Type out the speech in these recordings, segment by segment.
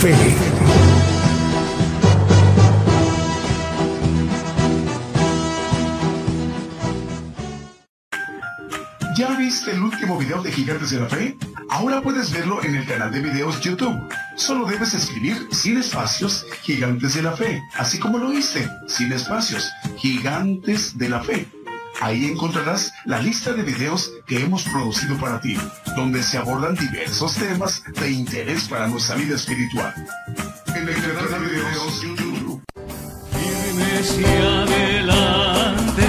Fe. ¿Ya viste el último video de Gigantes de la Fe? Ahora puedes verlo en el canal de videos YouTube. Solo debes escribir sin espacios Gigantes de la Fe, así como lo hice, sin espacios, Gigantes de la Fe. Ahí encontrarás la lista de videos que hemos producido para ti, donde se abordan diversos temas de interés para nuestra vida espiritual. En el canal de videos YouTube. adelante,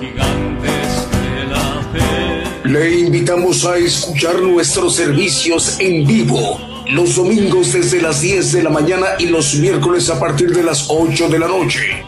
gigantes de la fe. Le invitamos a escuchar nuestros servicios en vivo los domingos desde las 10 de la mañana y los miércoles a partir de las 8 de la noche.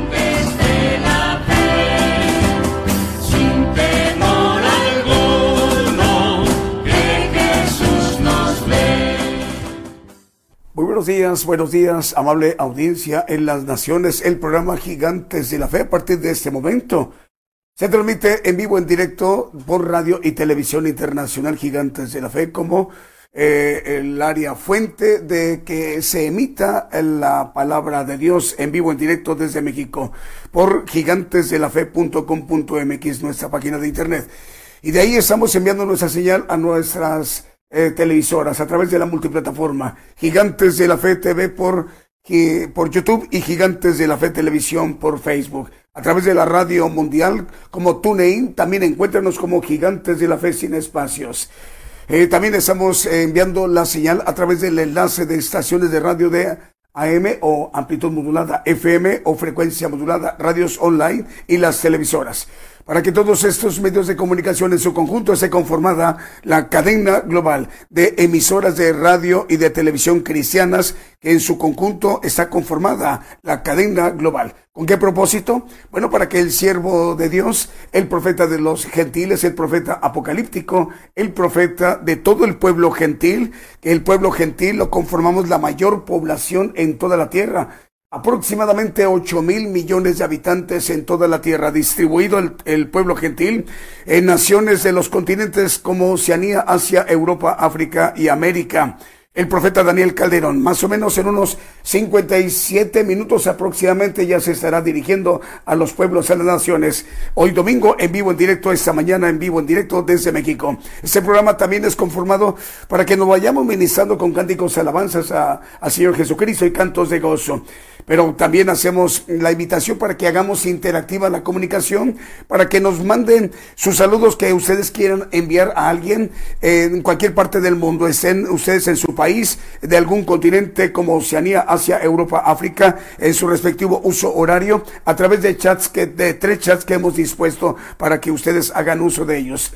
Muy buenos días, buenos días, amable audiencia en las naciones, el programa Gigantes de la Fe a partir de este momento. Se transmite en vivo, en directo, por radio y televisión internacional Gigantes de la Fe como eh, el área fuente de que se emita la palabra de Dios en vivo, en directo desde México por gigantesdelafe.com.mx, nuestra página de internet. Y de ahí estamos enviando nuestra señal a nuestras eh, televisoras a través de la multiplataforma Gigantes de la Fe TV por, por YouTube y Gigantes de la Fe Televisión por Facebook. A través de la radio mundial como TuneIn, también encuéntranos como Gigantes de la Fe sin espacios. Eh, también estamos enviando la señal a través del enlace de estaciones de radio de AM o amplitud modulada FM o frecuencia modulada, radios online y las televisoras. Para que todos estos medios de comunicación en su conjunto esté conformada la cadena global de emisoras de radio y de televisión cristianas que en su conjunto está conformada la cadena global. ¿Con qué propósito? Bueno, para que el siervo de Dios, el profeta de los gentiles, el profeta apocalíptico, el profeta de todo el pueblo gentil, que el pueblo gentil lo conformamos la mayor población en toda la tierra. Aproximadamente 8 mil millones de habitantes en toda la tierra, distribuido el, el pueblo gentil en naciones de los continentes como Oceanía, Asia, Europa, África y América el profeta Daniel Calderón. Más o menos en unos 57 minutos aproximadamente ya se estará dirigiendo a los pueblos, a las naciones. Hoy domingo en vivo en directo, esta mañana en vivo en directo desde México. Este programa también es conformado para que nos vayamos ministrando con cánticos alabanzas a- al Señor Jesucristo y cantos de gozo. Pero también hacemos la invitación para que hagamos interactiva la comunicación, para que nos manden sus saludos que ustedes quieran enviar a alguien en cualquier parte del mundo, estén ustedes en su país, de algún continente como Oceanía, Asia, Europa, África, en su respectivo uso horario, a través de chats que, de tres chats que hemos dispuesto para que ustedes hagan uso de ellos.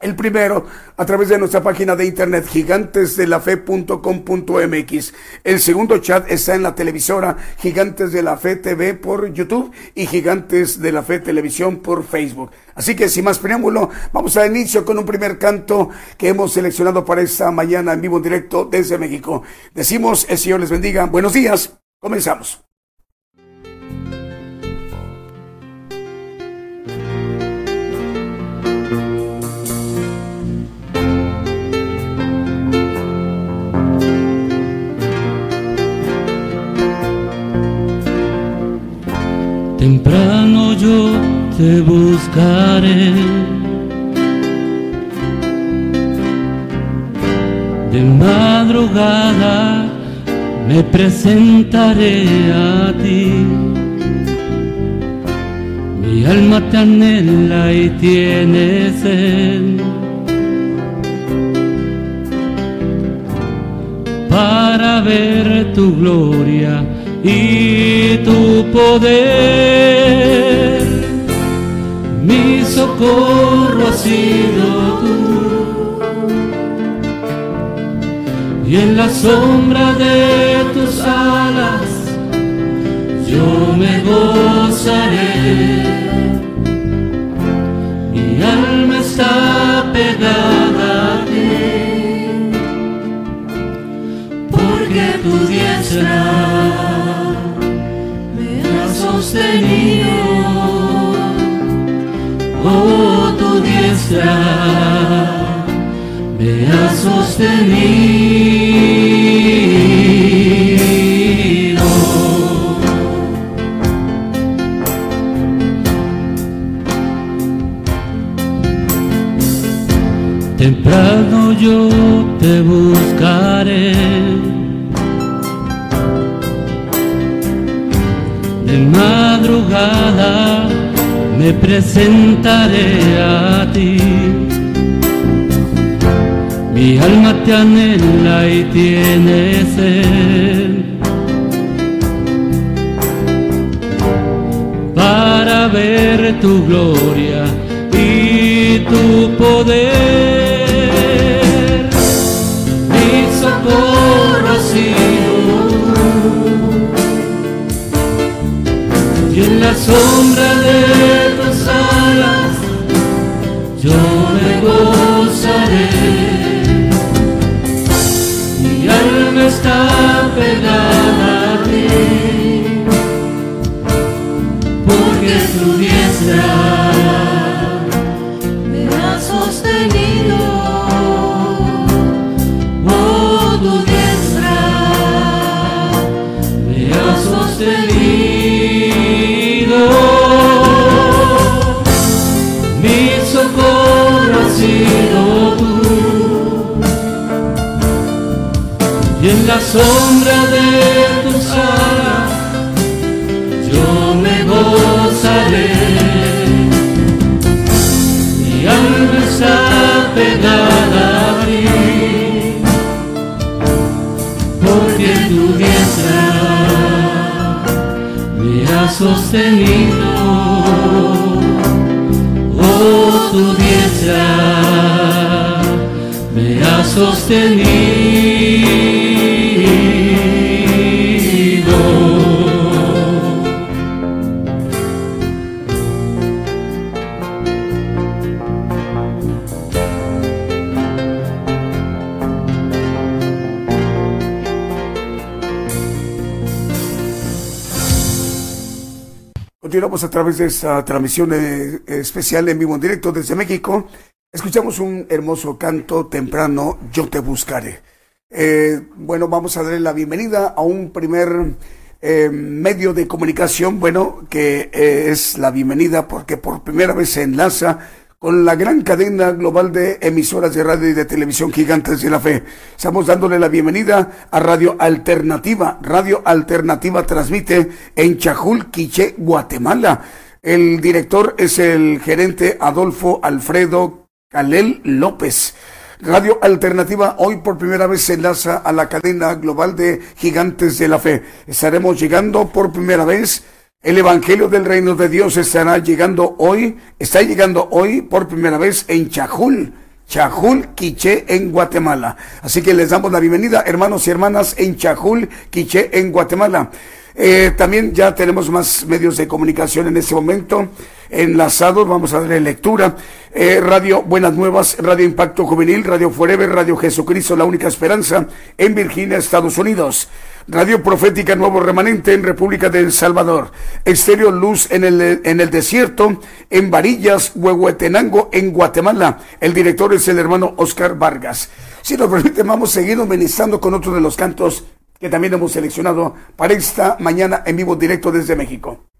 El primero, a través de nuestra página de internet gigantesdelafe.com.mx. El segundo chat está en la televisora Gigantes de la Fe TV por YouTube y Gigantes de la Fe Televisión por Facebook. Así que sin más preámbulo, vamos a inicio con un primer canto que hemos seleccionado para esta mañana en vivo en directo desde México. Decimos, el Señor les bendiga. Buenos días. Comenzamos. Temprano yo te buscaré. De madrugada me presentaré a ti. Mi alma te anhela y tiene. Para ver tu gloria y tu poder. Mi socorro ha sido tú. Y en la sombra de tus alas yo me gozaré. Mi alma está pegada a ti, porque tu diestra sostenido. Oh, tu diestra me ha sostenido. Temprano yo te buscaré madrugada me presentaré a ti. Mi alma te anhela y tiene sed para ver tu gloria y tu poder. Mi socorro en la sombra de tus alas yo me gozaré. Mi alma está pegada a ti, sombra de tus alas yo me gozaré. Mi alma está pegada a ti, porque tu diestra me ha sostenido. Oh, tu diestra me ha sostenido. A través de esta transmisión eh, especial en vivo en directo desde México. Escuchamos un hermoso canto temprano, Yo te buscaré. Eh, bueno, vamos a darle la bienvenida a un primer eh, medio de comunicación, bueno, que eh, es la bienvenida porque por primera vez se enlaza con la gran cadena global de emisoras de radio y de televisión gigantes de la fe. Estamos dándole la bienvenida a Radio Alternativa. Radio Alternativa transmite en Chajul, Quiché, Guatemala. El director es el gerente Adolfo Alfredo Calel López. Radio Alternativa hoy por primera vez se enlaza a la cadena global de gigantes de la fe. Estaremos llegando por primera vez. El Evangelio del Reino de Dios estará llegando hoy, está llegando hoy por primera vez en Chajul, Chajul, Quiché, en Guatemala. Así que les damos la bienvenida, hermanos y hermanas, en Chajul, Quiché, en Guatemala. Eh, también ya tenemos más medios de comunicación en este momento enlazados. Vamos a darle lectura. Eh, radio Buenas Nuevas, Radio Impacto Juvenil, Radio Forever, Radio Jesucristo, La Única Esperanza en Virginia, Estados Unidos. Radio Profética Nuevo Remanente en República de El Salvador. Estéreo Luz en el, en el desierto, en Varillas, Huehuetenango, en Guatemala. El director es el hermano Oscar Vargas. Si nos permite, vamos a seguir ministrando con otro de los cantos que también hemos seleccionado para esta mañana en vivo directo desde México.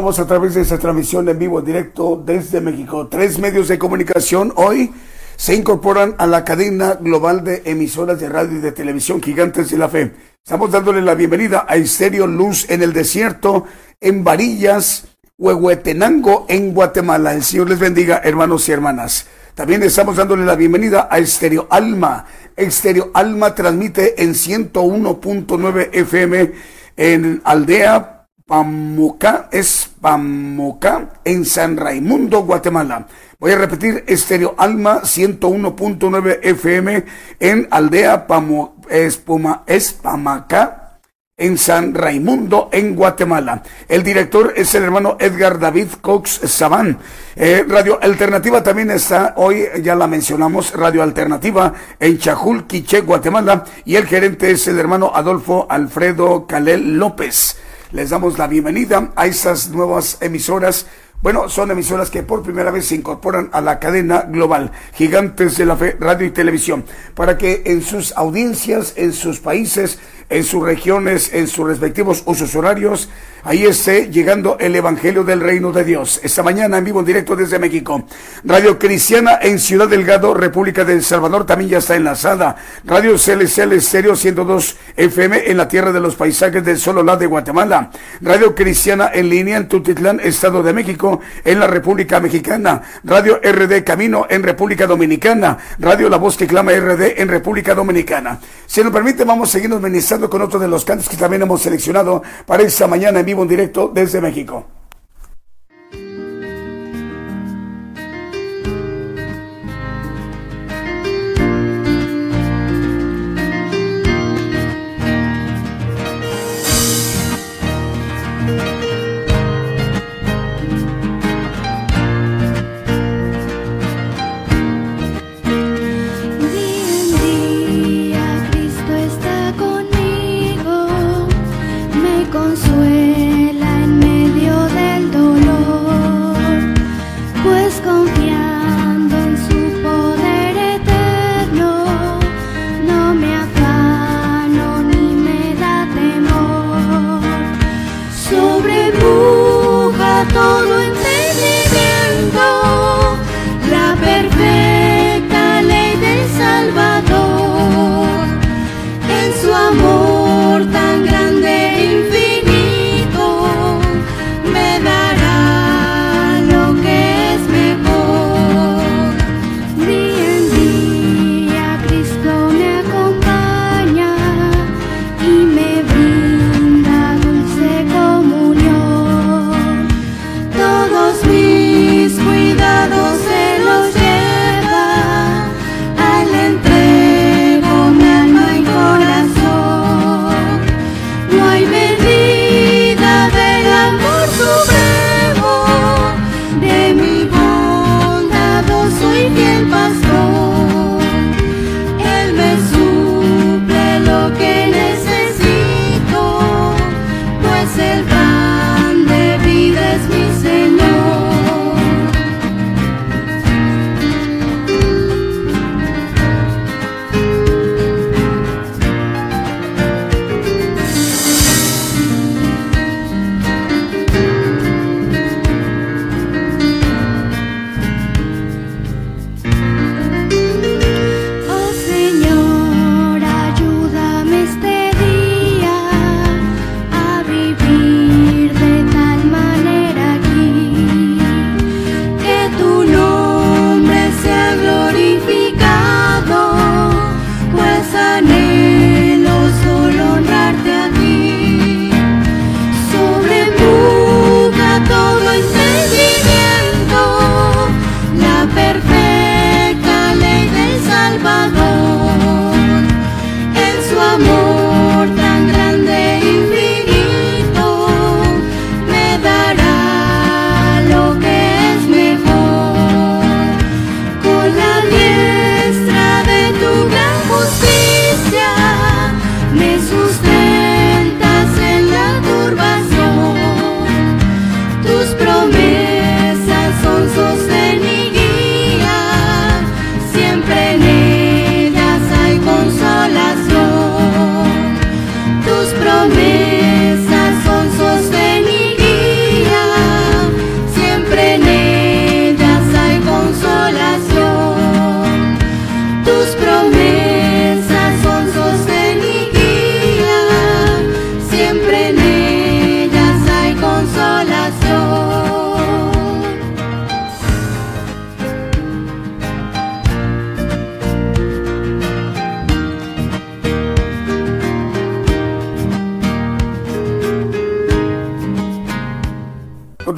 Continuamos a través de esta transmisión en vivo directo desde México. Tres medios de comunicación hoy se incorporan a la cadena global de emisoras de radio y de televisión Gigantes de la Fe. Estamos dándole la bienvenida a Estéreo Luz en el Desierto, en Varillas, Huehuetenango, en Guatemala. El Señor les bendiga, hermanos y hermanas. También estamos dándole la bienvenida a Estéreo Alma. Estéreo Alma transmite en 101.9 FM en Aldea Pamuca, es Pamuca, en San Raimundo, Guatemala. Voy a repetir, Estéreo Alma 101.9 FM en Aldea Pamu, Espuma, Espamaca, en San Raimundo, en Guatemala. El director es el hermano Edgar David Cox Sabán. Eh, Radio Alternativa también está, hoy ya la mencionamos, Radio Alternativa en Chajul, Quiché, Guatemala. Y el gerente es el hermano Adolfo Alfredo Calel López les damos la bienvenida a esas nuevas emisoras. Bueno, son emisoras que por primera vez se incorporan a la cadena global, Gigantes de la Fe, Radio y Televisión, para que en sus audiencias, en sus países, en sus regiones, en sus respectivos usos horarios, ahí esté llegando el Evangelio del Reino de Dios. Esta mañana en vivo en directo desde México. Radio Cristiana en Ciudad Delgado, República de El Salvador, también ya está enlazada. Radio Celestial Estéreo 102 FM en la tierra de los paisajes del Sololá de Guatemala. Radio Cristiana en línea en Tutitlán, Estado de México, en la República Mexicana. Radio RD Camino en República Dominicana. Radio La Voz que Clama RD en República Dominicana. Si nos permite, vamos a seguirnos ministrando con otro de los cantos que también hemos seleccionado para esta mañana en vivo en directo desde México.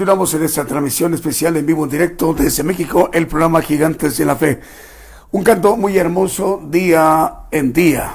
En esta transmisión especial en vivo en directo desde México, el programa Gigantes de la Fe. Un canto muy hermoso día en día.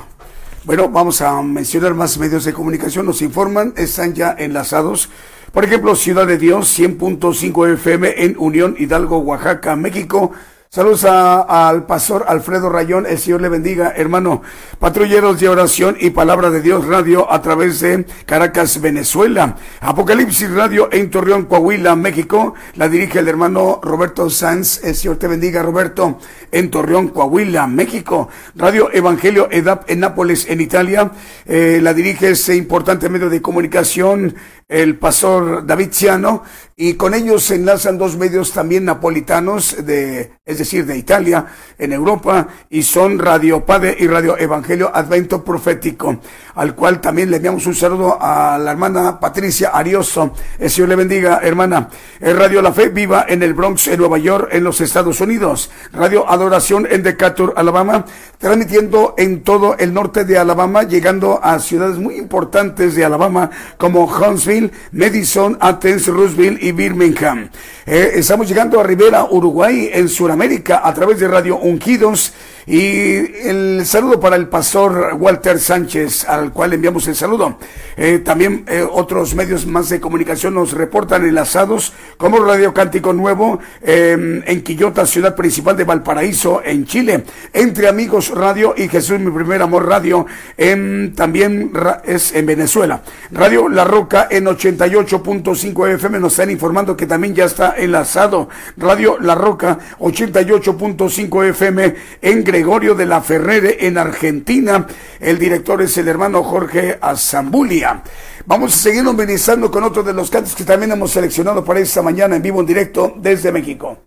Bueno, vamos a mencionar más medios de comunicación, nos informan, están ya enlazados. Por ejemplo, Ciudad de Dios, 100.5 FM en Unión Hidalgo, Oaxaca, México. Saludos al pastor Alfredo Rayón, el Señor le bendiga, hermano. Patrulleros de oración y palabra de Dios Radio a través de Caracas, Venezuela. Apocalipsis Radio en Torreón, Coahuila, México. La dirige el hermano Roberto Sanz, el Señor te bendiga, Roberto, en Torreón, Coahuila, México. Radio Evangelio EDAP en Nápoles, en Italia. Eh, la dirige ese importante medio de comunicación el pastor David Ciano, y con ellos se enlazan dos medios también napolitanos, de, es decir, de Italia, en Europa, y son Radio Padre y Radio Evangelio Advento Profético, al cual también le enviamos un saludo a la hermana Patricia Arioso. El Señor le bendiga, hermana. El Radio La Fe viva en el Bronx, en Nueva York, en los Estados Unidos. Radio Adoración en Decatur, Alabama, transmitiendo en todo el norte de Alabama, llegando a ciudades muy importantes de Alabama, como Huntsville, Madison, Athens, Roosevelt y Birmingham. Eh, estamos llegando a Rivera, Uruguay, en Sudamérica, a través de Radio Ungidos. Y el saludo para el pastor Walter Sánchez, al cual enviamos el saludo. Eh, también eh, otros medios más de comunicación nos reportan enlazados, como Radio Cántico Nuevo, em, en Quillota, ciudad principal de Valparaíso, en Chile. Entre Amigos Radio y Jesús, mi primer amor radio, en, también es en Venezuela. Radio La Roca en 88.5 FM nos están informando que también ya está enlazado Radio La Roca 88.5 FM en Gregorio de la Ferrere en Argentina. El director es el hermano Jorge Azambulia. Vamos a seguir ministrando con otro de los cantos que también hemos seleccionado para esta mañana en vivo en directo desde México.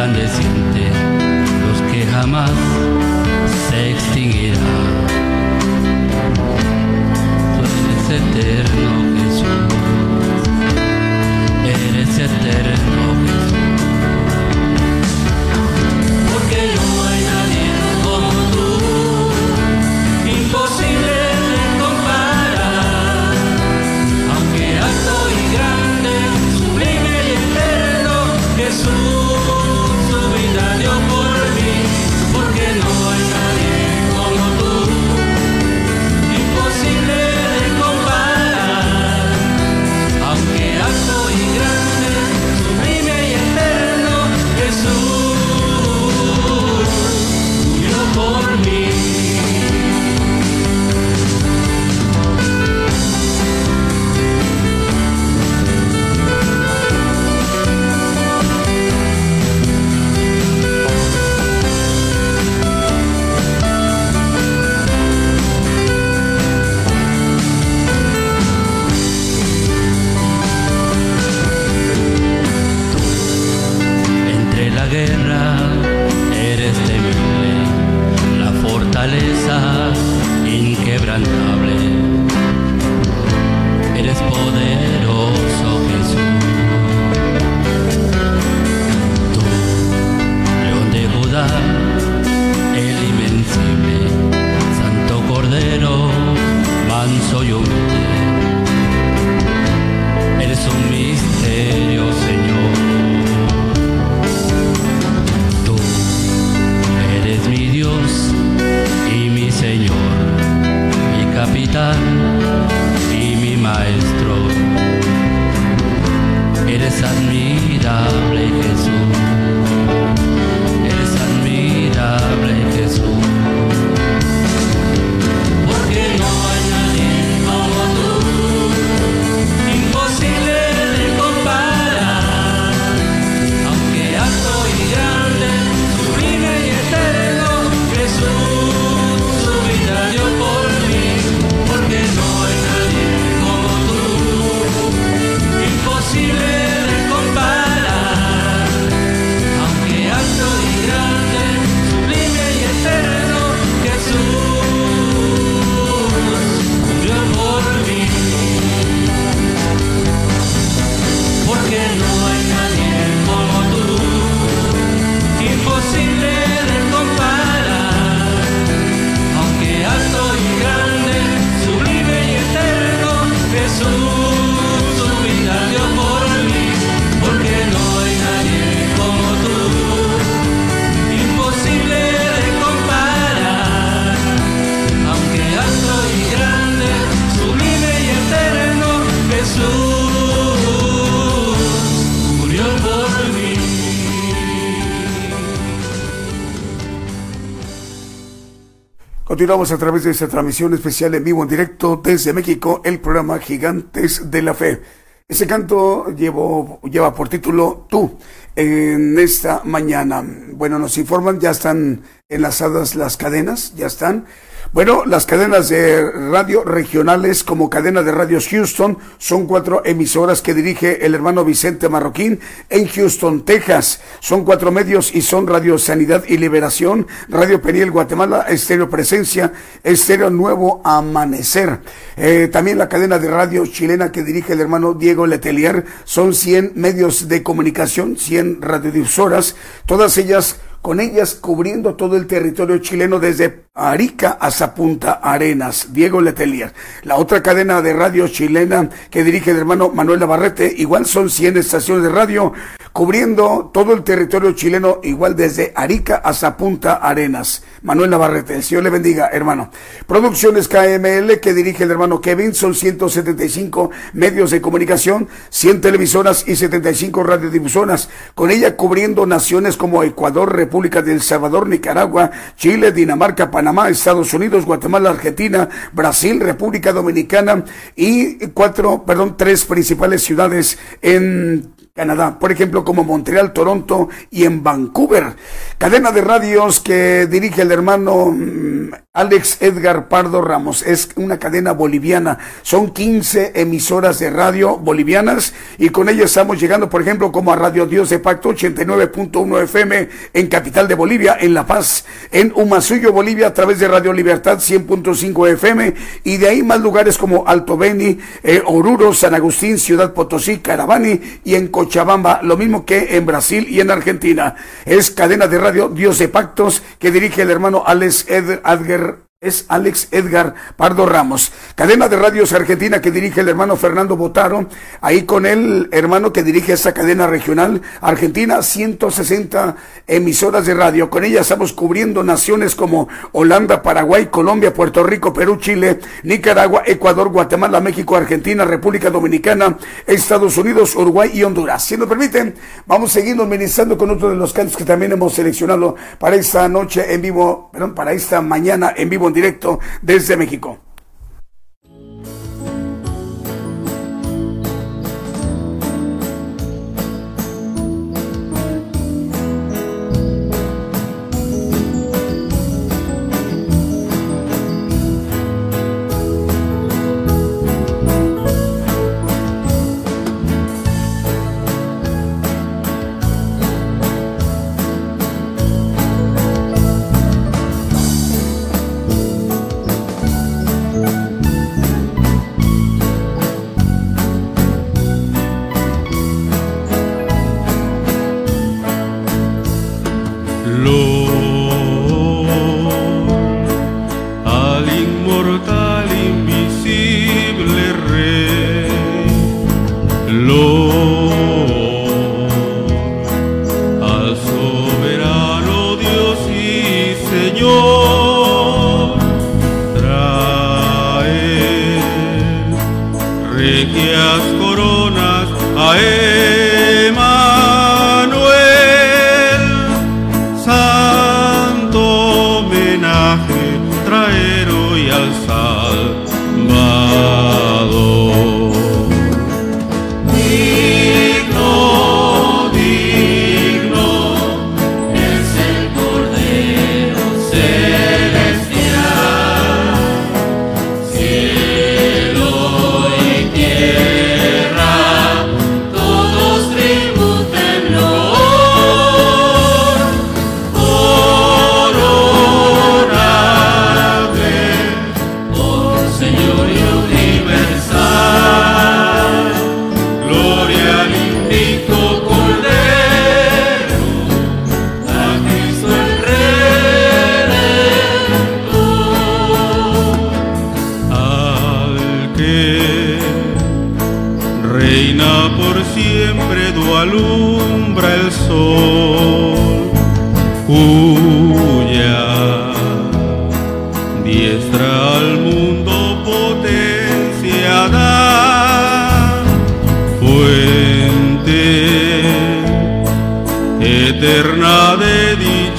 resplandeciente, los que jamás se extinguirán. Tú eres eterno, Jesús eres eterno continuamos a través de esta transmisión especial en vivo, en directo desde México, el programa Gigantes de la Fe. Ese canto llevo, lleva por título Tú en esta mañana. Bueno, nos informan, ya están enlazadas las cadenas, ya están. Bueno, las cadenas de radio regionales como cadena de radios Houston son cuatro emisoras que dirige el hermano Vicente Marroquín en Houston, Texas. Son cuatro medios y son Radio Sanidad y Liberación, Radio Periel Guatemala, Estéreo Presencia, Estéreo Nuevo Amanecer. Eh, también la cadena de radio chilena que dirige el hermano Diego Letelier. Son 100 medios de comunicación, 100 radiodifusoras, todas ellas con ellas cubriendo todo el territorio chileno desde Arica hasta Punta Arenas, Diego Letelier. La otra cadena de radio chilena que dirige el hermano Manuel Navarrete, igual son 100 estaciones de radio cubriendo todo el territorio chileno, igual desde Arica hasta Punta Arenas. Manuel Navarrete, el Señor le bendiga, hermano. Producciones KML que dirige el hermano Kevin, son 175 medios de comunicación, 100 televisoras y 75 radiodifusoras, con ella cubriendo naciones como Ecuador, República de El Salvador, Nicaragua, Chile, Dinamarca, Panamá, Estados Unidos, Guatemala, Argentina, Brasil, República Dominicana y cuatro, perdón, tres principales ciudades en Canadá, por ejemplo, como Montreal, Toronto y en Vancouver. Cadena de radios que dirige el hermano mm, Alex Edgar Pardo Ramos. Es una cadena boliviana. Son 15 emisoras de radio bolivianas y con ellas estamos llegando, por ejemplo, como a Radio Dios de Pacto 89.1 FM en Capital de Bolivia, en La Paz, en Humasuyo, Bolivia, a través de Radio Libertad 100.5 FM y de ahí más lugares como Alto Beni, eh, Oruro, San Agustín, Ciudad Potosí, Caravani y en Coche Chabamba, lo mismo que en Brasil y en Argentina. Es cadena de radio Dios de Pactos que dirige el hermano Alex Edgar es Alex Edgar Pardo Ramos. Cadena de radios argentina que dirige el hermano Fernando Botaro. Ahí con el hermano que dirige esta cadena regional argentina, 160 emisoras de radio. Con ella estamos cubriendo naciones como Holanda, Paraguay, Colombia, Puerto Rico, Perú, Chile, Nicaragua, Ecuador, Guatemala, México, Argentina, República Dominicana, Estados Unidos, Uruguay y Honduras. Si nos permiten, vamos seguir ministrando con otro de los cantos que también hemos seleccionado para esta noche en vivo, perdón, para esta mañana en vivo directo desde México.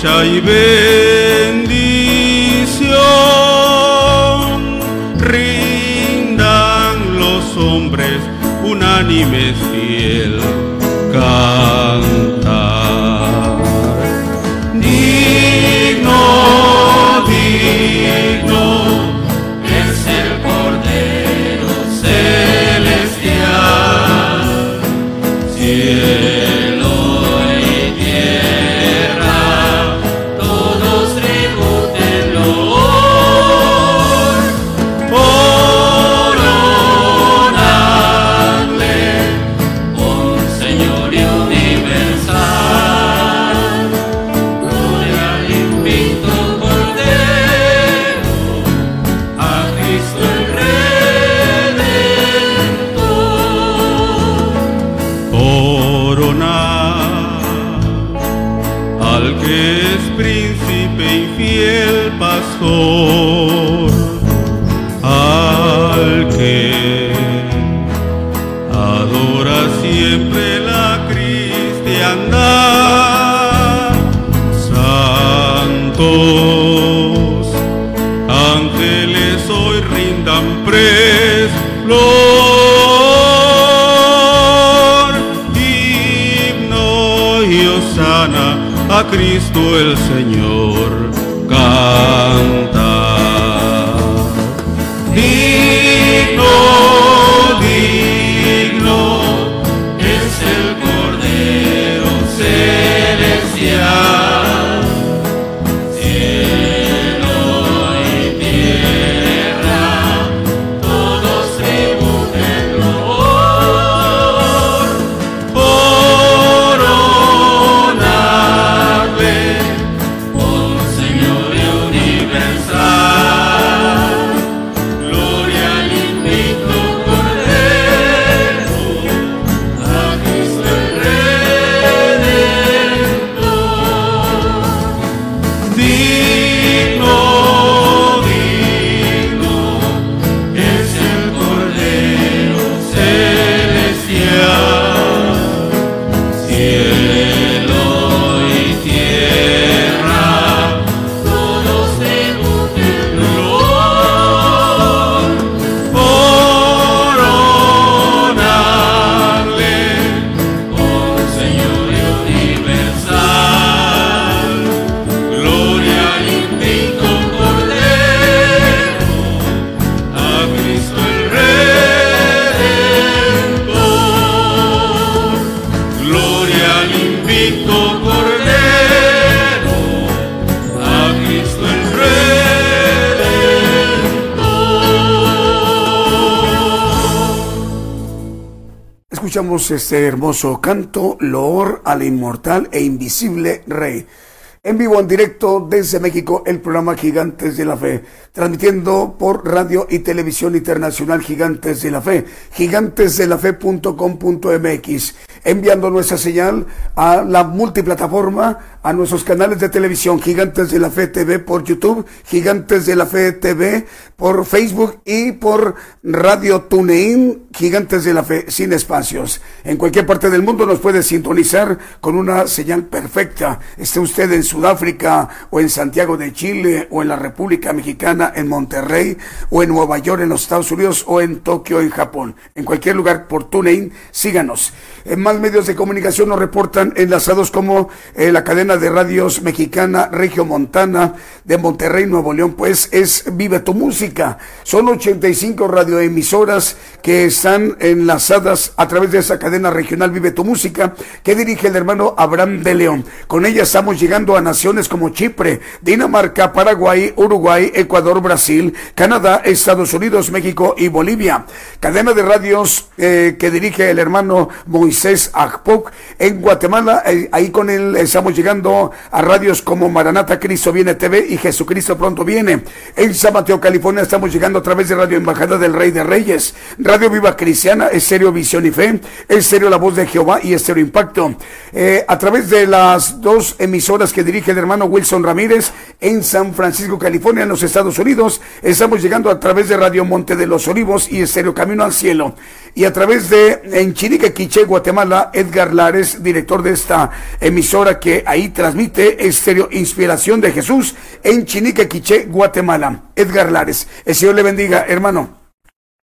dicha y bendición. Rindan los hombres unánimes Este hermoso canto, Loor al inmortal e invisible Rey. En vivo, en directo desde México, el programa Gigantes de la Fe, transmitiendo por radio y televisión internacional Gigantes de la Fe, gigantesdelafe.com.mx, enviando nuestra señal a la multiplataforma, a nuestros canales de televisión, Gigantes de la Fe TV por YouTube, Gigantes de la Fe TV por Facebook y por Radio TuneIn, Gigantes de la Fe sin espacios. En cualquier parte del mundo nos puede sintonizar con una señal perfecta. Esté usted en Sudáfrica o en Santiago de Chile o en la República Mexicana, en Monterrey o en Nueva York en los Estados Unidos o en Tokio en Japón. En cualquier lugar por TuneIn, síganos. En más medios de comunicación nos reportan enlazados como eh, la cadena de radios mexicana Regio Montana de Monterrey, Nuevo León, pues es Vive tu Música. Son 85 radioemisoras que están enlazadas a través de esa cadena regional Vive tu Música que dirige el hermano Abraham de León. Con ella estamos llegando a naciones como Chipre, Dinamarca, Paraguay, Uruguay, Ecuador, Brasil, Canadá, Estados Unidos, México y Bolivia. Cadena de radios eh, que dirige el hermano Moisés Agpoc en Guatemala. eh, ahí con él estamos llegando a radios como Maranata Cristo Viene TV y Jesucristo Pronto Viene. En San Mateo, California estamos llegando a través de Radio Embajada del Rey de Reyes, Radio Viva Cristiana, Estéreo Visión y Fe, Estéreo La Voz de Jehová y Estéreo Impacto. Eh, a través de las dos emisoras que dirige el hermano Wilson Ramírez en San Francisco, California, en los Estados Unidos, estamos llegando a través de Radio Monte de los Olivos y Estéreo Camino al Cielo. Y a través de en Chirique, Quiché, Guatemala, Edgar Lares, director de esta emisora que ahí transmite Estéreo Inspiración de Jesús en Chinique, Quiché, Guatemala. Edgar Lares. El Señor le bendiga, hermano.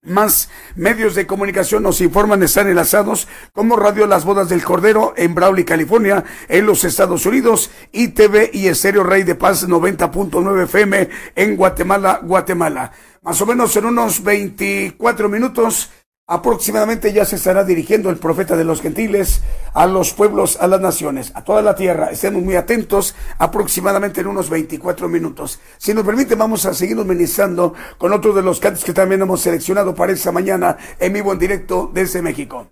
Más medios de comunicación nos informan estar enlazados como Radio Las Bodas del Cordero en Brawley, California, en los Estados Unidos, y TV y Estéreo Rey de Paz 90.9 FM en Guatemala, Guatemala. Más o menos en unos 24 minutos Aproximadamente ya se estará dirigiendo el profeta de los gentiles a los pueblos, a las naciones, a toda la tierra. Estemos muy atentos, aproximadamente en unos 24 minutos. Si nos permite, vamos a seguirnos ministrando con otro de los cantos que también hemos seleccionado para esta mañana en vivo en directo desde México.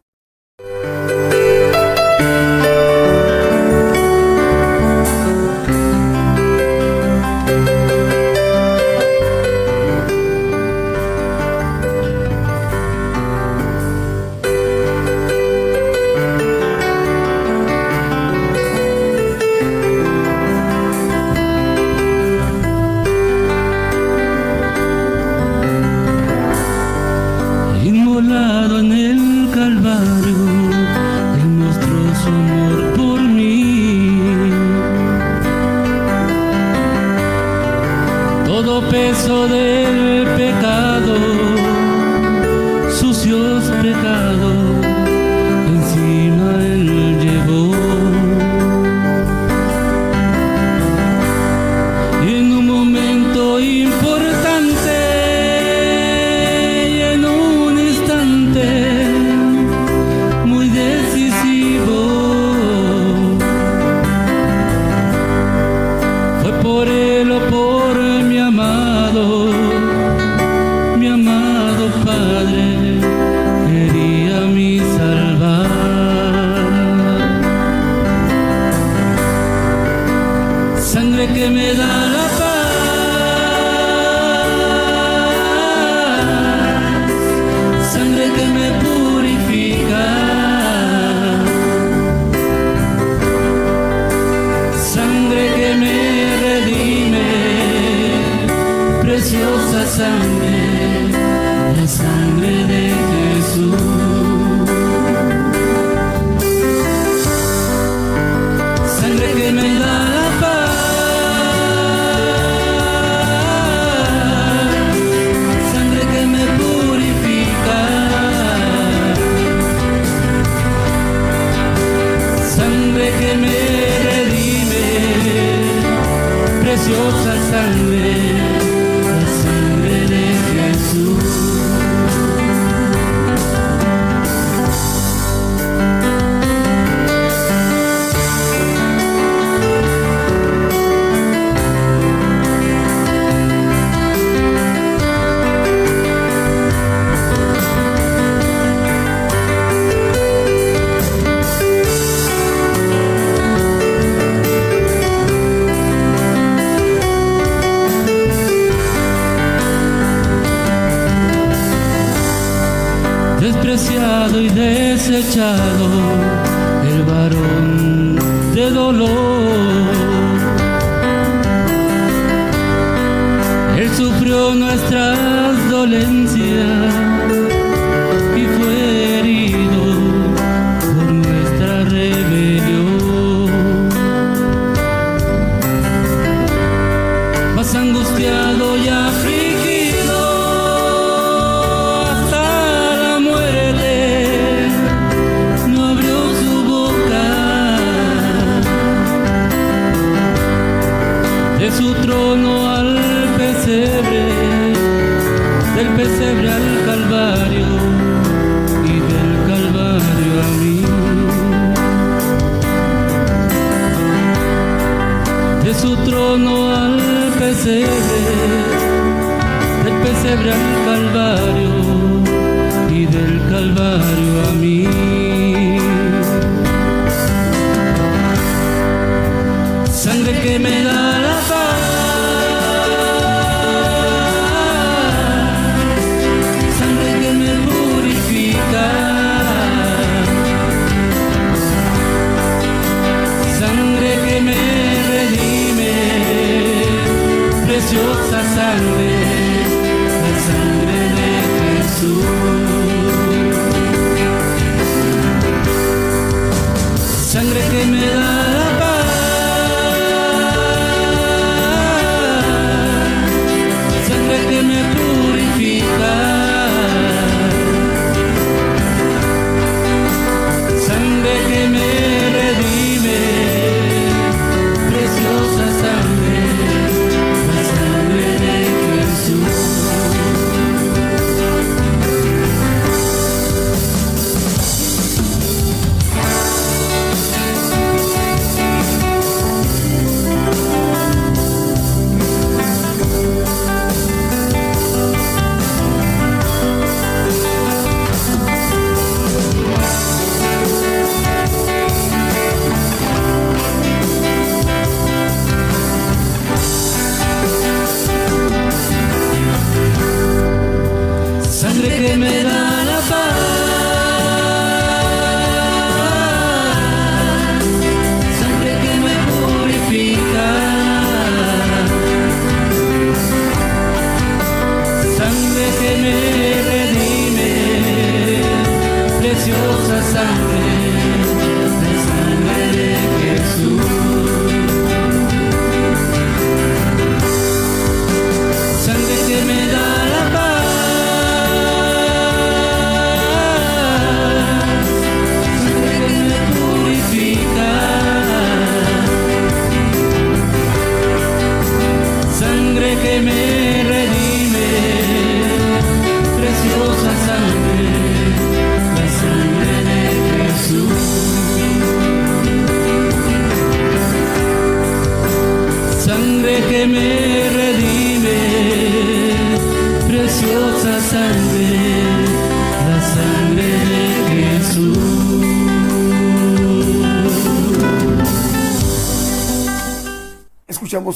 Sangre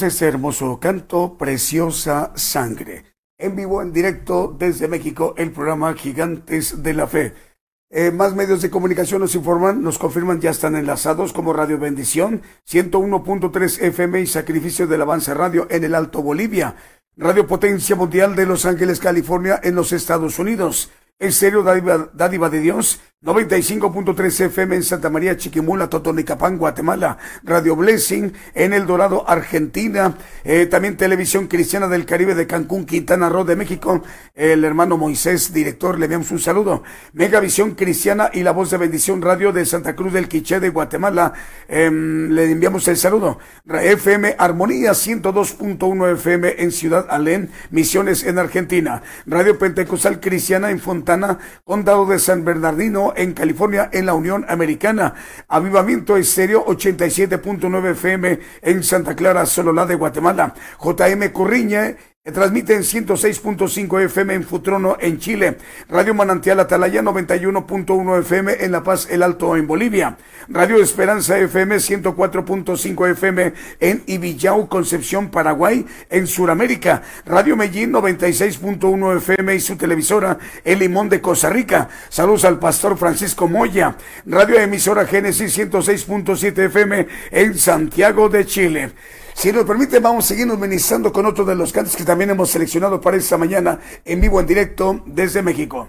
Escuchamos hermoso canto, Preciosa Sangre. En vivo, en directo desde México, el programa Gigantes de la Fe. Eh, más medios de comunicación nos informan, nos confirman, ya están enlazados como Radio Bendición, 101.3 FM y Sacrificio del Avance Radio en el Alto Bolivia, Radio Potencia Mundial de Los Ángeles, California en los Estados Unidos, Estéreo Dádiva, Dádiva de Dios, 95.3 FM en Santa María, Chiquimula, Totonicapán, Guatemala, Radio Blessing en El Dorado, Argentina, eh, también Televisión Cristiana del Caribe de Cancún, Quintana Roo de México, el hermano Moisés, director, le enviamos un saludo, Megavisión Cristiana y La Voz de Bendición Radio de Santa Cruz del Quiché de Guatemala, em, le enviamos el saludo, FM Armonía 102.1 FM en Ciudad Alén, Misiones en Argentina, Radio Pentecostal Cristiana en Fontana, Condado de San Bernardino en California en la Unión Americana, Avivamiento Estéreo 87.9 FM en Santa Clara, Sololá de Guatemala, JM Corriña transmite en 106.5 FM en Futrono, en Chile. Radio Manantial Atalaya 91.1 FM en La Paz, El Alto, en Bolivia. Radio Esperanza FM 104.5 FM en Ibillau, Concepción, Paraguay, en Sudamérica. Radio Medellín 96.1 FM y su televisora El Limón de Costa Rica. Saludos al pastor Francisco Moya. Radio Emisora Génesis 106.7 FM en Santiago de Chile. Si nos permite, vamos a seguirnos ministrando con otro de los cantos que también hemos seleccionado para esta mañana en vivo, en directo desde México.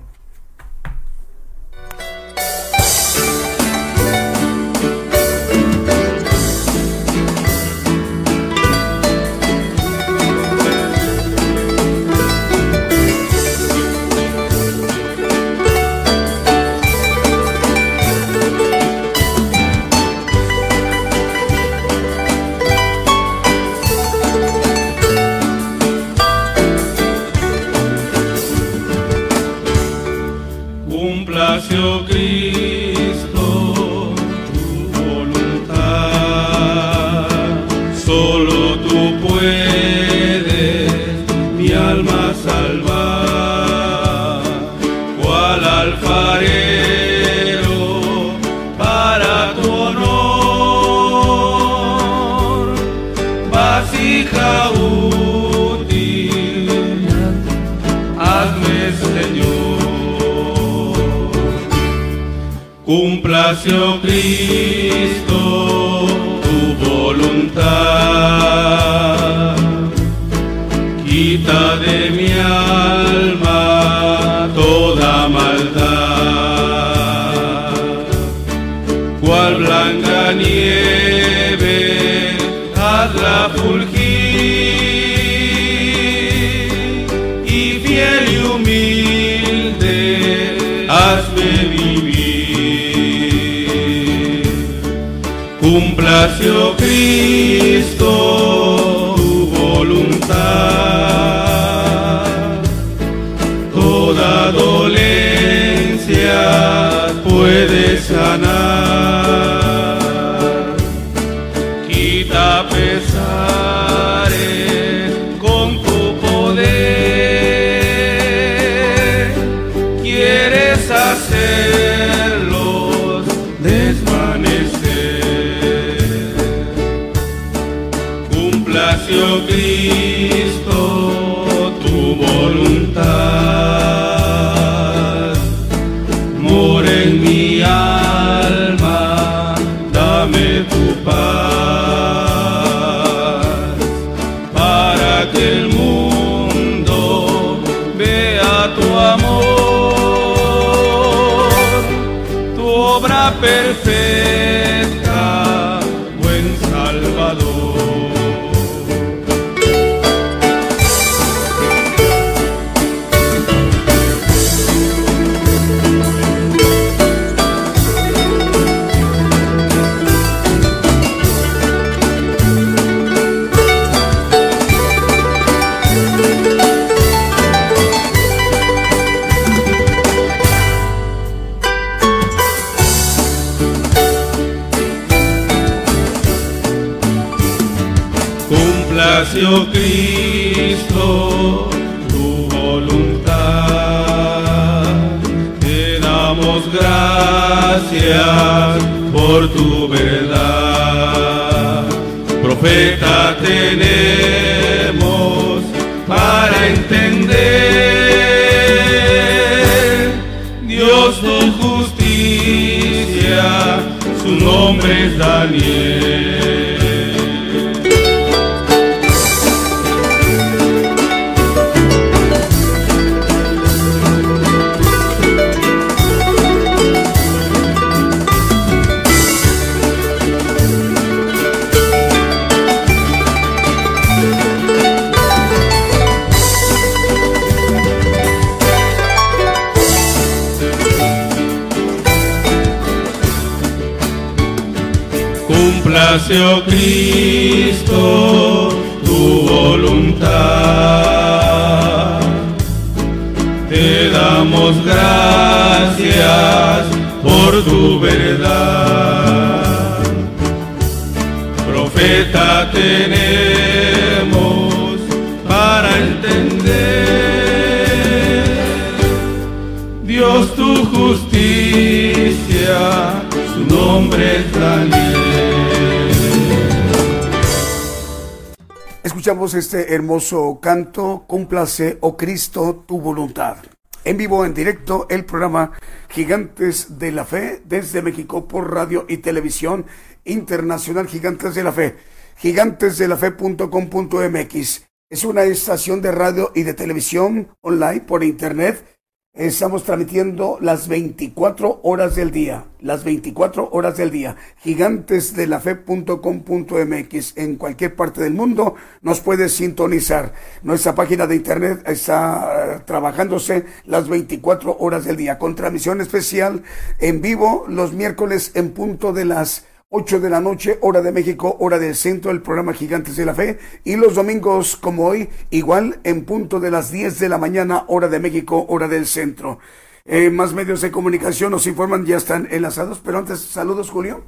Cristo, tu voluntad. Quita de mi alma toda maldad. Cual blanca nieve, hazla fulgir. Y fiel y humilde, Cúmplase, oh Cristo, tu voluntad. Por tu verdad. Profeta tenemos para entender. Dios tu justicia, su nombre es Daniel. Oh Cristo, tu voluntad. Te damos gracias por tu verdad. Profeta tenemos para entender. Dios tu justicia, su nombre es Daniel. Escuchamos este hermoso canto, Cúmplase, oh Cristo, tu voluntad. En vivo, en directo, el programa Gigantes de la Fe desde México por radio y televisión internacional Gigantes de la Fe. Gigantesdelafe.com.mx. Es una estación de radio y de televisión online por internet Estamos transmitiendo las 24 horas del día, las 24 horas del día. Gigantesdelafe.com.mx en cualquier parte del mundo nos puede sintonizar. Nuestra página de internet está eh, trabajándose las 24 horas del día con transmisión especial en vivo los miércoles en punto de las 8 de la noche, hora de México, hora del centro, el programa Gigantes de la Fe. Y los domingos, como hoy, igual en punto de las 10 de la mañana, hora de México, hora del centro. Eh, más medios de comunicación nos informan, ya están enlazados. Pero antes, saludos, Julio.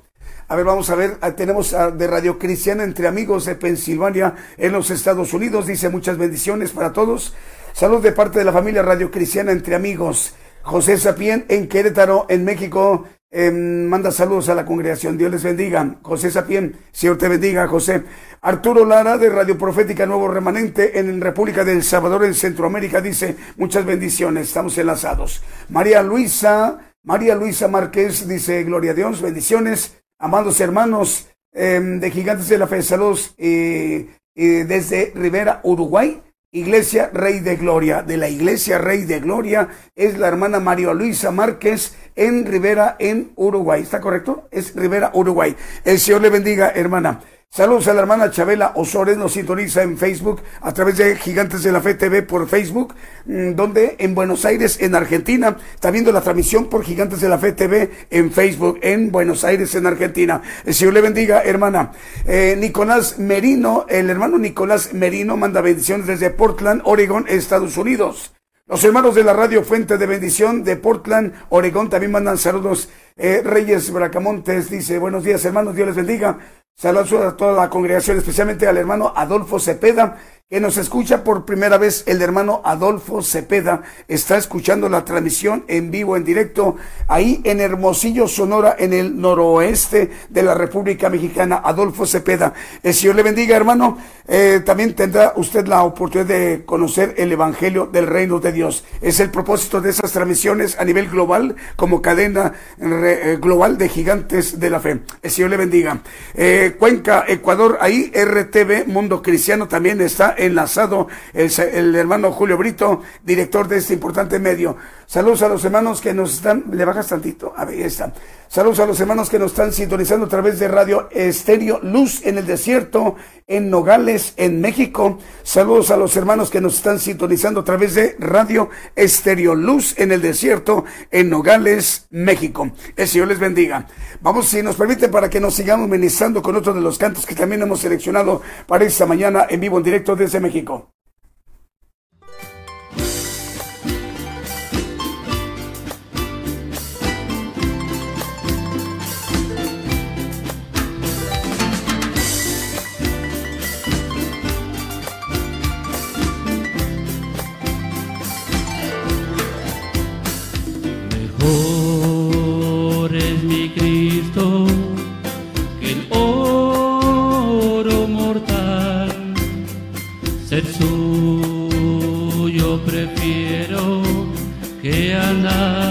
A ver, vamos a ver, ah, tenemos ah, de Radio Cristiana entre amigos de Pensilvania en los Estados Unidos. Dice muchas bendiciones para todos. Salud de parte de la familia Radio Cristiana entre amigos. José Sapien en Querétaro, en México. Em, manda saludos a la congregación. Dios les bendiga. José Sapien, Señor te bendiga, José. Arturo Lara de Radio Profética Nuevo Remanente en República del Salvador, en Centroamérica, dice muchas bendiciones. Estamos enlazados. María Luisa, María Luisa Márquez dice gloria a Dios, bendiciones. Amados hermanos em, de Gigantes de la Fe, saludos eh, eh, desde Rivera, Uruguay. Iglesia Rey de Gloria, de la Iglesia Rey de Gloria, es la hermana María Luisa Márquez en Rivera, en Uruguay. ¿Está correcto? Es Rivera, Uruguay. El Señor le bendiga, hermana. Saludos a la hermana Chabela Osores, nos sintoniza en Facebook a través de Gigantes de la Fe TV por Facebook, mm, donde en Buenos Aires, en Argentina, está viendo la transmisión por Gigantes de la Fe TV en Facebook, en Buenos Aires, en Argentina. El Señor le bendiga, hermana. Eh, Nicolás Merino, el hermano Nicolás Merino manda bendiciones desde Portland, Oregon, Estados Unidos. Los hermanos de la radio Fuente de Bendición de Portland, Oregón, también mandan saludos. Eh, Reyes Bracamontes dice, buenos días hermanos, Dios les bendiga. Saludos a toda la congregación, especialmente al hermano Adolfo Cepeda, que nos escucha por primera vez. El hermano Adolfo Cepeda está escuchando la transmisión en vivo, en directo, ahí en Hermosillo, Sonora, en el noroeste de la República Mexicana. Adolfo Cepeda. El Señor le bendiga, hermano. Eh, también tendrá usted la oportunidad de conocer el Evangelio del Reino de Dios. Es el propósito de esas transmisiones a nivel global, como cadena eh, global de gigantes de la fe. El Señor le bendiga. Eh, Cuenca, Ecuador, ahí RTV Mundo Cristiano también está enlazado el, hermano Julio Brito, director de este importante medio. Saludos a los hermanos que nos están, le bajas tantito, a ver, ahí está. Saludos a los hermanos que nos están sintonizando a través de Radio Estéreo Luz en el Desierto, en Nogales, en México. Saludos a los hermanos que nos están sintonizando a través de Radio Estéreo Luz en el Desierto, en Nogales, México. El Señor les bendiga. Vamos, si nos permite, para que nos sigamos ministrando con otro de los cantos que también hemos seleccionado para esta mañana en vivo, en directo desde México. Suyo prefiero que andar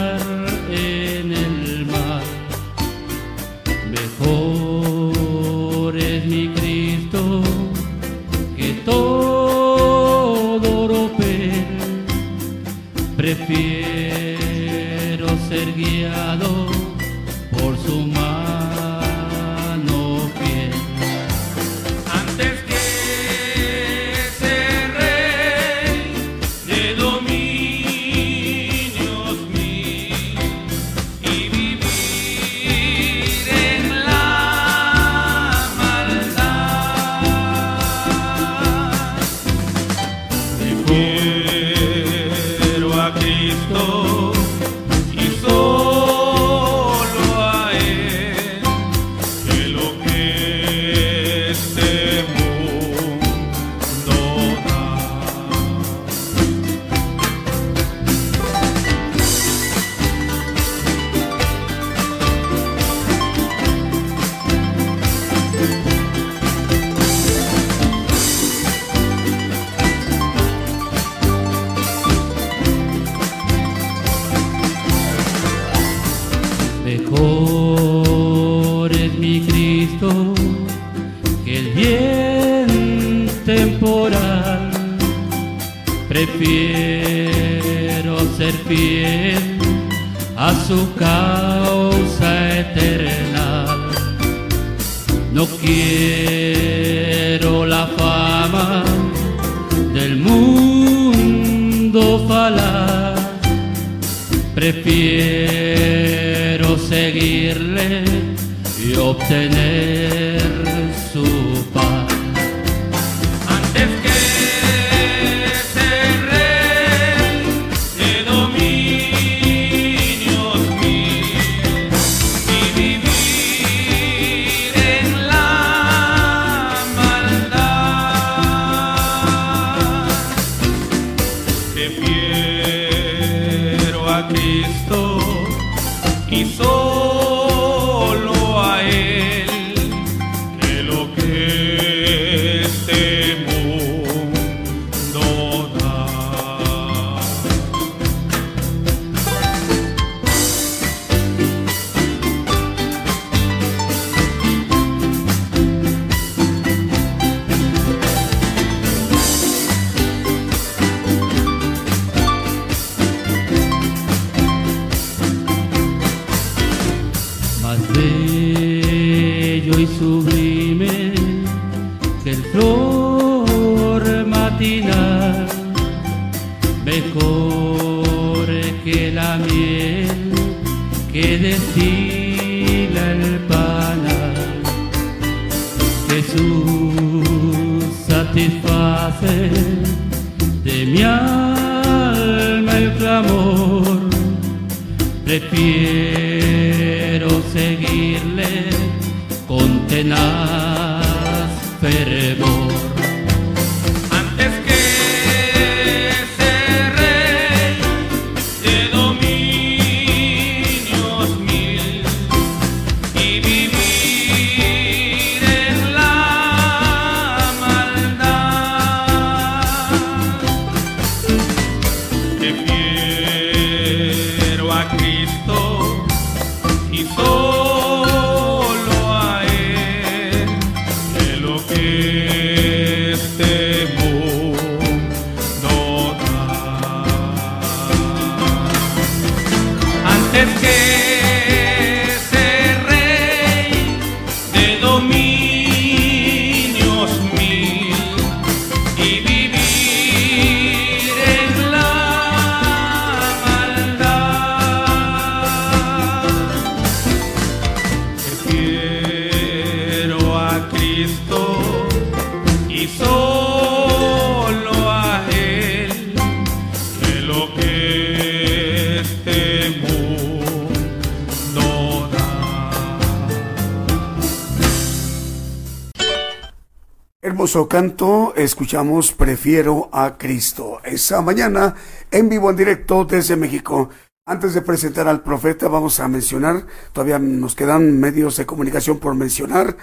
canto escuchamos Prefiero a Cristo. Esa mañana en vivo en directo desde México. Antes de presentar al profeta vamos a mencionar, todavía nos quedan medios de comunicación por mencionar.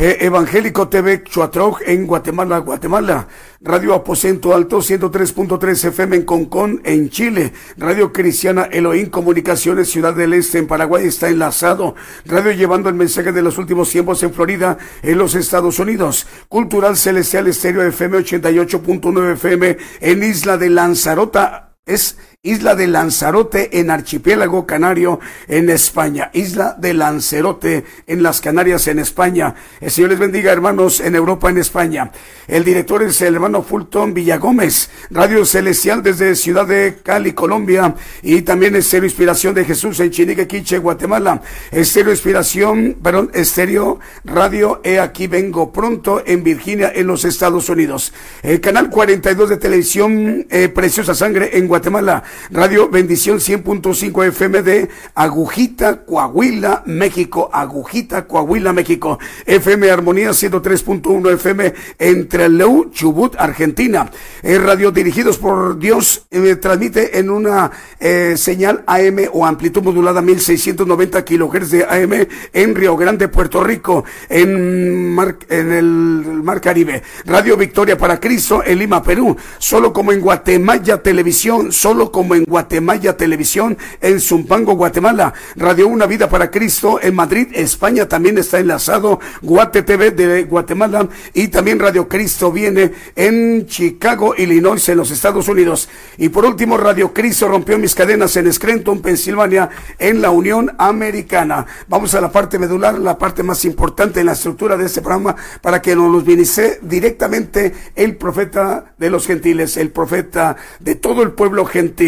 Eh, Evangélico TV Chuatroj en Guatemala, Guatemala. Radio Aposento Alto 103.3 FM en Concón, en Chile. Radio Cristiana Elohim Comunicaciones Ciudad del Este en Paraguay está enlazado. Radio llevando el mensaje de los últimos tiempos en Florida, en los Estados Unidos. Cultural Celestial Estéreo FM 88.9 FM en Isla de Lanzarota. Es Isla de Lanzarote en Archipiélago Canario en España. Isla de Lanzarote en las Canarias en España. El Señor les bendiga hermanos en Europa en España. El director es el hermano Fulton Villagómez. Radio Celestial desde Ciudad de Cali, Colombia. Y también Estéreo Inspiración de Jesús en Chinique, Quiche, Guatemala. Estéreo Inspiración, perdón, Estéreo Radio He Aquí Vengo Pronto en Virginia en los Estados Unidos. El canal 42 de televisión eh, Preciosa Sangre en Guatemala. Radio Bendición 100.5 FM de Agujita, Coahuila, México. Agujita, Coahuila, México. FM Armonía 103.1 FM entre Leu, Chubut, Argentina. Radio dirigidos por Dios eh, transmite en una eh, señal AM o amplitud modulada 1690 kilohertz de AM en Río Grande, Puerto Rico, en, en el Mar Caribe. Radio Victoria para Cristo en Lima, Perú. Solo como en Guatemala Televisión, solo como en Guatemala Televisión, en Zumpango, Guatemala. Radio Una Vida para Cristo en Madrid, España también está enlazado. Guate TV de Guatemala y también Radio Cristo viene en Chicago, Illinois, en los Estados Unidos. Y por último, Radio Cristo rompió mis cadenas en Scranton, Pensilvania, en la Unión Americana. Vamos a la parte medular, la parte más importante en la estructura de este programa, para que nos los vinice directamente el profeta de los gentiles, el profeta de todo el pueblo gentil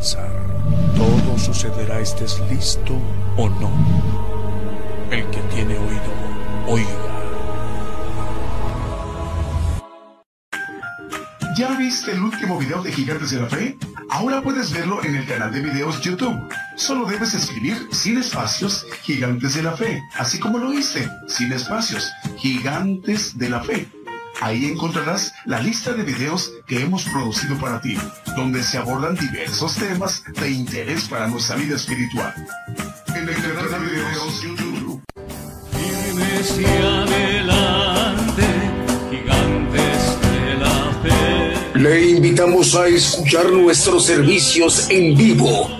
Todo sucederá estés listo o no. El que tiene oído, oiga. ¿Ya viste el último video de Gigantes de la Fe? Ahora puedes verlo en el canal de videos YouTube. Solo debes escribir sin espacios Gigantes de la Fe, así como lo hice, sin espacios, Gigantes de la Fe Ahí encontrarás la lista de videos que hemos producido para ti, donde se abordan diversos temas de interés para nuestra vida espiritual. En el canal de videos YouTube. adelante, gigantes de la fe. Le invitamos a escuchar nuestros servicios en vivo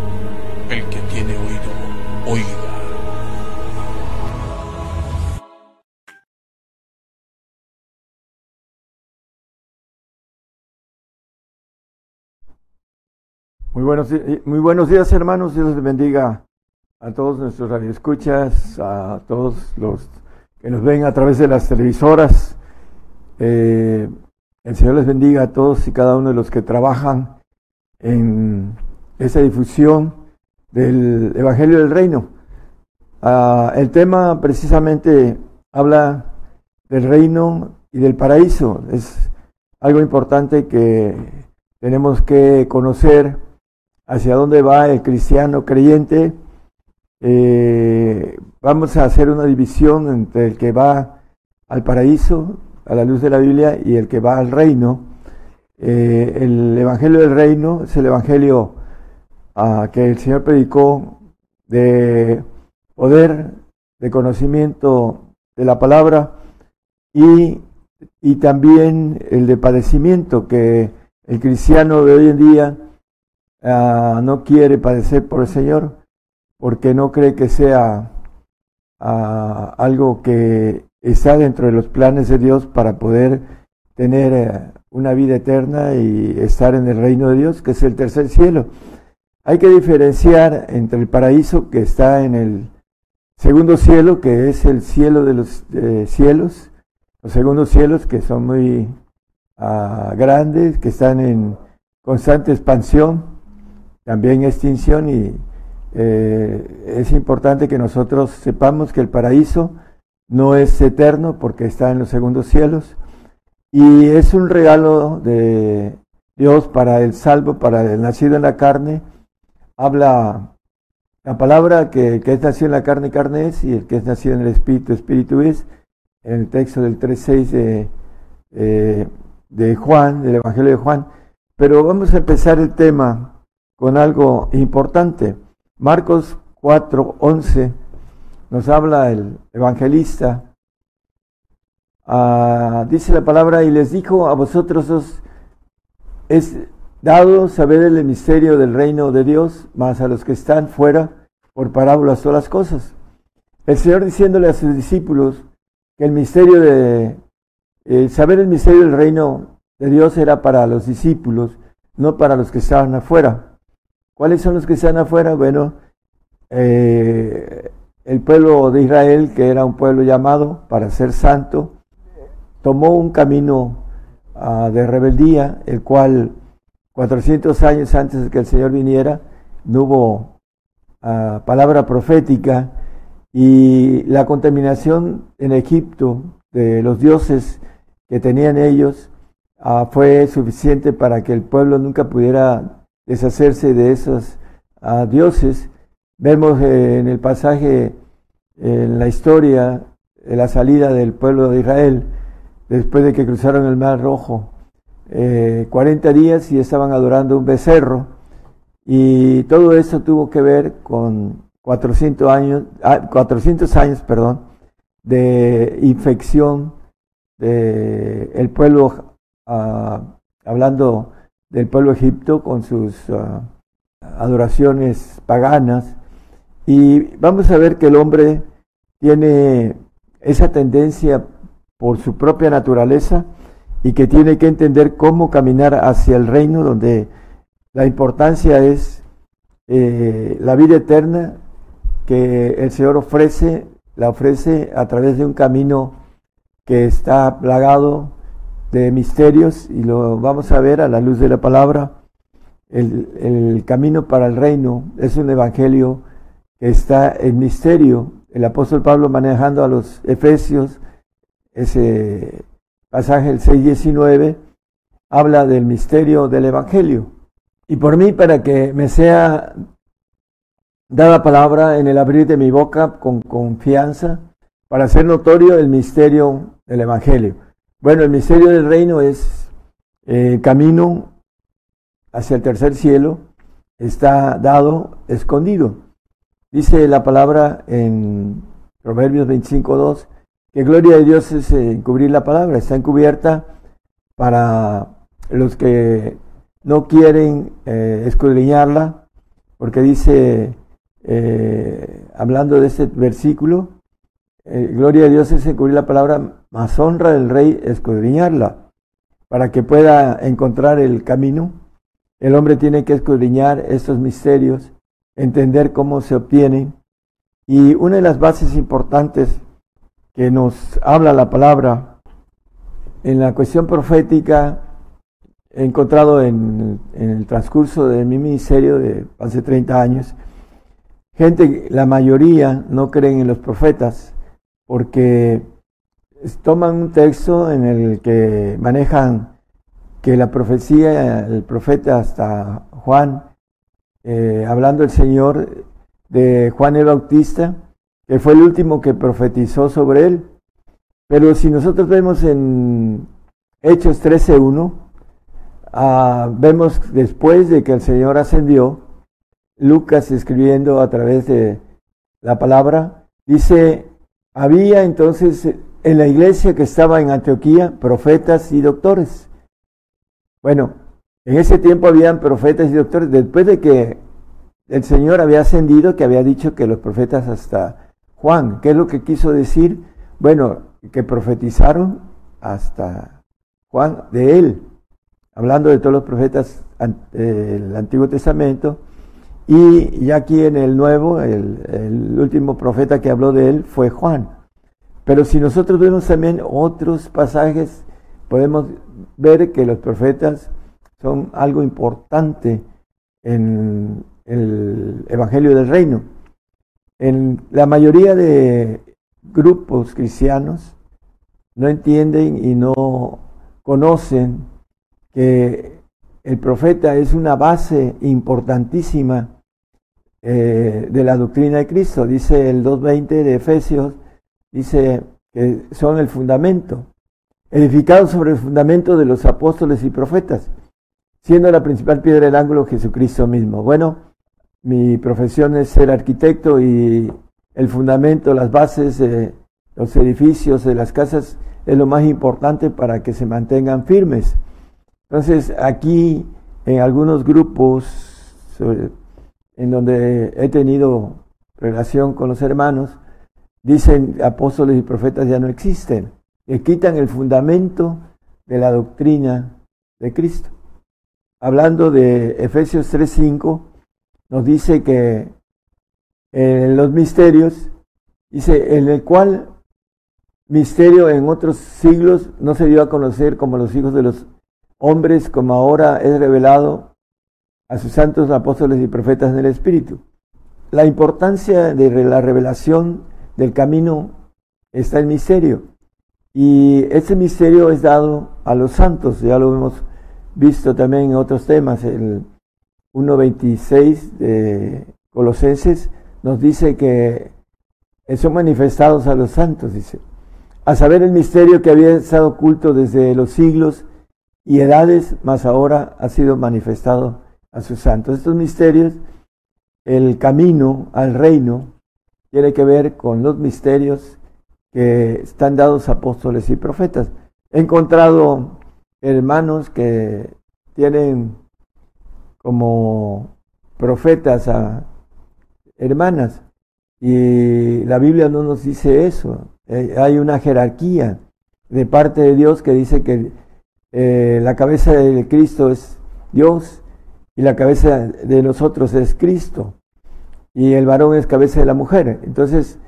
El que tiene oído, oiga. Muy buenos, muy buenos días, hermanos. Dios les bendiga a todos nuestros radioescuchas, a todos los que nos ven a través de las televisoras. Eh, el Señor les bendiga a todos y cada uno de los que trabajan en esa difusión del Evangelio del Reino. Ah, el tema precisamente habla del reino y del paraíso. Es algo importante que tenemos que conocer hacia dónde va el cristiano creyente. Eh, vamos a hacer una división entre el que va al paraíso, a la luz de la Biblia, y el que va al reino. Eh, el Evangelio del Reino es el Evangelio ah, que el Señor predicó de poder, de conocimiento de la palabra y, y también el de padecimiento que el cristiano de hoy en día uh, no quiere padecer por el Señor porque no cree que sea uh, algo que está dentro de los planes de Dios para poder tener uh, una vida eterna y estar en el reino de Dios, que es el tercer cielo. Hay que diferenciar entre el paraíso que está en el segundo cielo, que es el cielo de los eh, cielos, los segundos cielos que son muy uh, grandes, que están en constante expansión, también extinción y eh, es importante que nosotros sepamos que el paraíso no es eterno porque está en los segundos cielos y es un regalo de Dios para el salvo, para el nacido en la carne. Habla la palabra que, que, es nacido en la carne, carne es, y el que es nacido en el espíritu, espíritu es, en el texto del 3.6 de, eh, de Juan, del Evangelio de Juan. Pero vamos a empezar el tema con algo importante. Marcos 4.11 nos habla el evangelista. Ah, dice la palabra, y les dijo a vosotros os es dado saber el misterio del reino de Dios, más a los que están fuera, por parábolas todas las cosas. El Señor diciéndole a sus discípulos que el misterio de, el saber el misterio del reino de Dios era para los discípulos, no para los que estaban afuera. ¿Cuáles son los que están afuera? Bueno, eh, el pueblo de Israel, que era un pueblo llamado para ser santo, tomó un camino uh, de rebeldía, el cual 400 años antes de que el Señor viniera, no hubo uh, palabra profética y la contaminación en Egipto de los dioses que tenían ellos uh, fue suficiente para que el pueblo nunca pudiera deshacerse de esos dioses. Vemos eh, en el pasaje, en la historia, de la salida del pueblo de Israel, después de que cruzaron el Mar Rojo, eh, 40 días y estaban adorando un becerro. Y todo eso tuvo que ver con 400 años, 400 ah, años perdón, de infección del el pueblo, uh, hablando del pueblo Egipto con sus uh, adoraciones paganas. Y vamos a ver que el hombre tiene esa tendencia por su propia naturaleza y que tiene que entender cómo caminar hacia el reino donde la importancia es eh, la vida eterna que el Señor ofrece, la ofrece a través de un camino que está plagado de misterios y lo vamos a ver a la luz de la palabra. El, el camino para el reino es un evangelio que está en misterio. El apóstol Pablo manejando a los efesios ese pasaje, el 6.19, habla del misterio del Evangelio. Y por mí, para que me sea dada palabra en el abrir de mi boca con confianza, para hacer notorio el misterio del Evangelio. Bueno, el misterio del reino es eh, camino hacia el tercer cielo, está dado, escondido. Dice la palabra en Proverbios 25.2, que gloria de Dios es encubrir la palabra, está encubierta para los que no quieren eh, escudriñarla, porque dice, eh, hablando de este versículo, eh, gloria de Dios es encubrir la palabra, más honra del rey escudriñarla, para que pueda encontrar el camino. El hombre tiene que escudriñar estos misterios, entender cómo se obtienen. Y una de las bases importantes que nos habla la palabra en la cuestión profética he encontrado en, el transcurso de mi ministerio de hace 30 años, gente, la mayoría no creen en los profetas porque toman un texto en el que manejan que la profecía, el profeta hasta Juan, eh, hablando el Señor de Juan el Bautista, que fue el último que profetizó sobre él. Pero si nosotros vemos en Hechos 13.1, ah, vemos después de que el Señor ascendió, Lucas escribiendo a través de la palabra, dice, había entonces en la iglesia que estaba en Antioquía profetas y doctores. Bueno, en ese tiempo habían profetas y doctores. Después de que el Señor había ascendido, que había dicho que los profetas hasta Juan, ¿qué es lo que quiso decir? Bueno, que profetizaron hasta Juan de él, hablando de todos los profetas del Antiguo Testamento. Y ya aquí en el Nuevo, el, el último profeta que habló de él fue Juan. Pero si nosotros vemos también otros pasajes, podemos ver que los profetas son algo importante en el Evangelio del Reino. En la mayoría de grupos cristianos no entienden y no conocen que el profeta es una base importantísima eh, de la doctrina de Cristo. Dice el 2.20 de Efesios, dice que son el fundamento edificado sobre el fundamento de los apóstoles y profetas, siendo la principal piedra del ángulo Jesucristo mismo. Bueno, mi profesión es ser arquitecto y el fundamento, las bases de los edificios, de las casas, es lo más importante para que se mantengan firmes. Entonces, aquí en algunos grupos en donde he tenido relación con los hermanos, dicen apóstoles y profetas ya no existen que quitan el fundamento de la doctrina de Cristo. Hablando de Efesios 3:5, nos dice que en los misterios, dice, en el cual misterio en otros siglos no se dio a conocer como los hijos de los hombres, como ahora es revelado a sus santos apóstoles y profetas en el Espíritu. La importancia de la revelación del camino está en misterio. Y ese misterio es dado a los santos, ya lo hemos visto también en otros temas. El 1.26 de Colosenses nos dice que son manifestados a los santos, dice. A saber el misterio que había estado oculto desde los siglos y edades, mas ahora ha sido manifestado a sus santos. Estos misterios, el camino al reino, tiene que ver con los misterios que están dados apóstoles y profetas. He encontrado hermanos que tienen como profetas a hermanas y la Biblia no nos dice eso. Eh, hay una jerarquía de parte de Dios que dice que eh, la cabeza de Cristo es Dios y la cabeza de nosotros es Cristo y el varón es cabeza de la mujer. Entonces,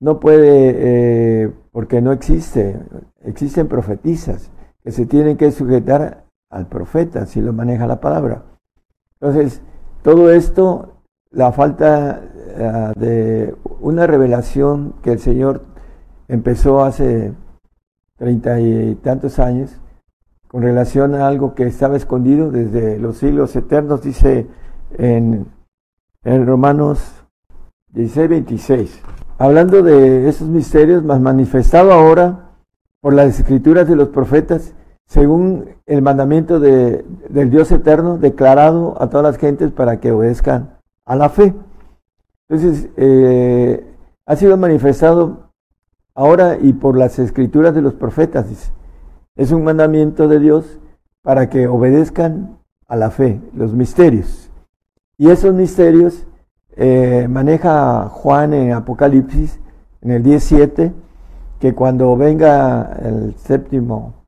no puede, eh, porque no existe, existen profetizas que se tienen que sujetar al profeta, si lo maneja la palabra. Entonces, todo esto, la falta eh, de una revelación que el Señor empezó hace treinta y tantos años, con relación a algo que estaba escondido desde los siglos eternos, dice en, en Romanos 16, 26 hablando de esos misterios, más manifestado ahora por las escrituras de los profetas, según el mandamiento de, del Dios eterno, declarado a todas las gentes para que obedezcan a la fe. Entonces, eh, ha sido manifestado ahora y por las escrituras de los profetas. Es un mandamiento de Dios para que obedezcan a la fe, los misterios. Y esos misterios eh, maneja Juan en Apocalipsis, en el 17, que cuando venga el séptimo,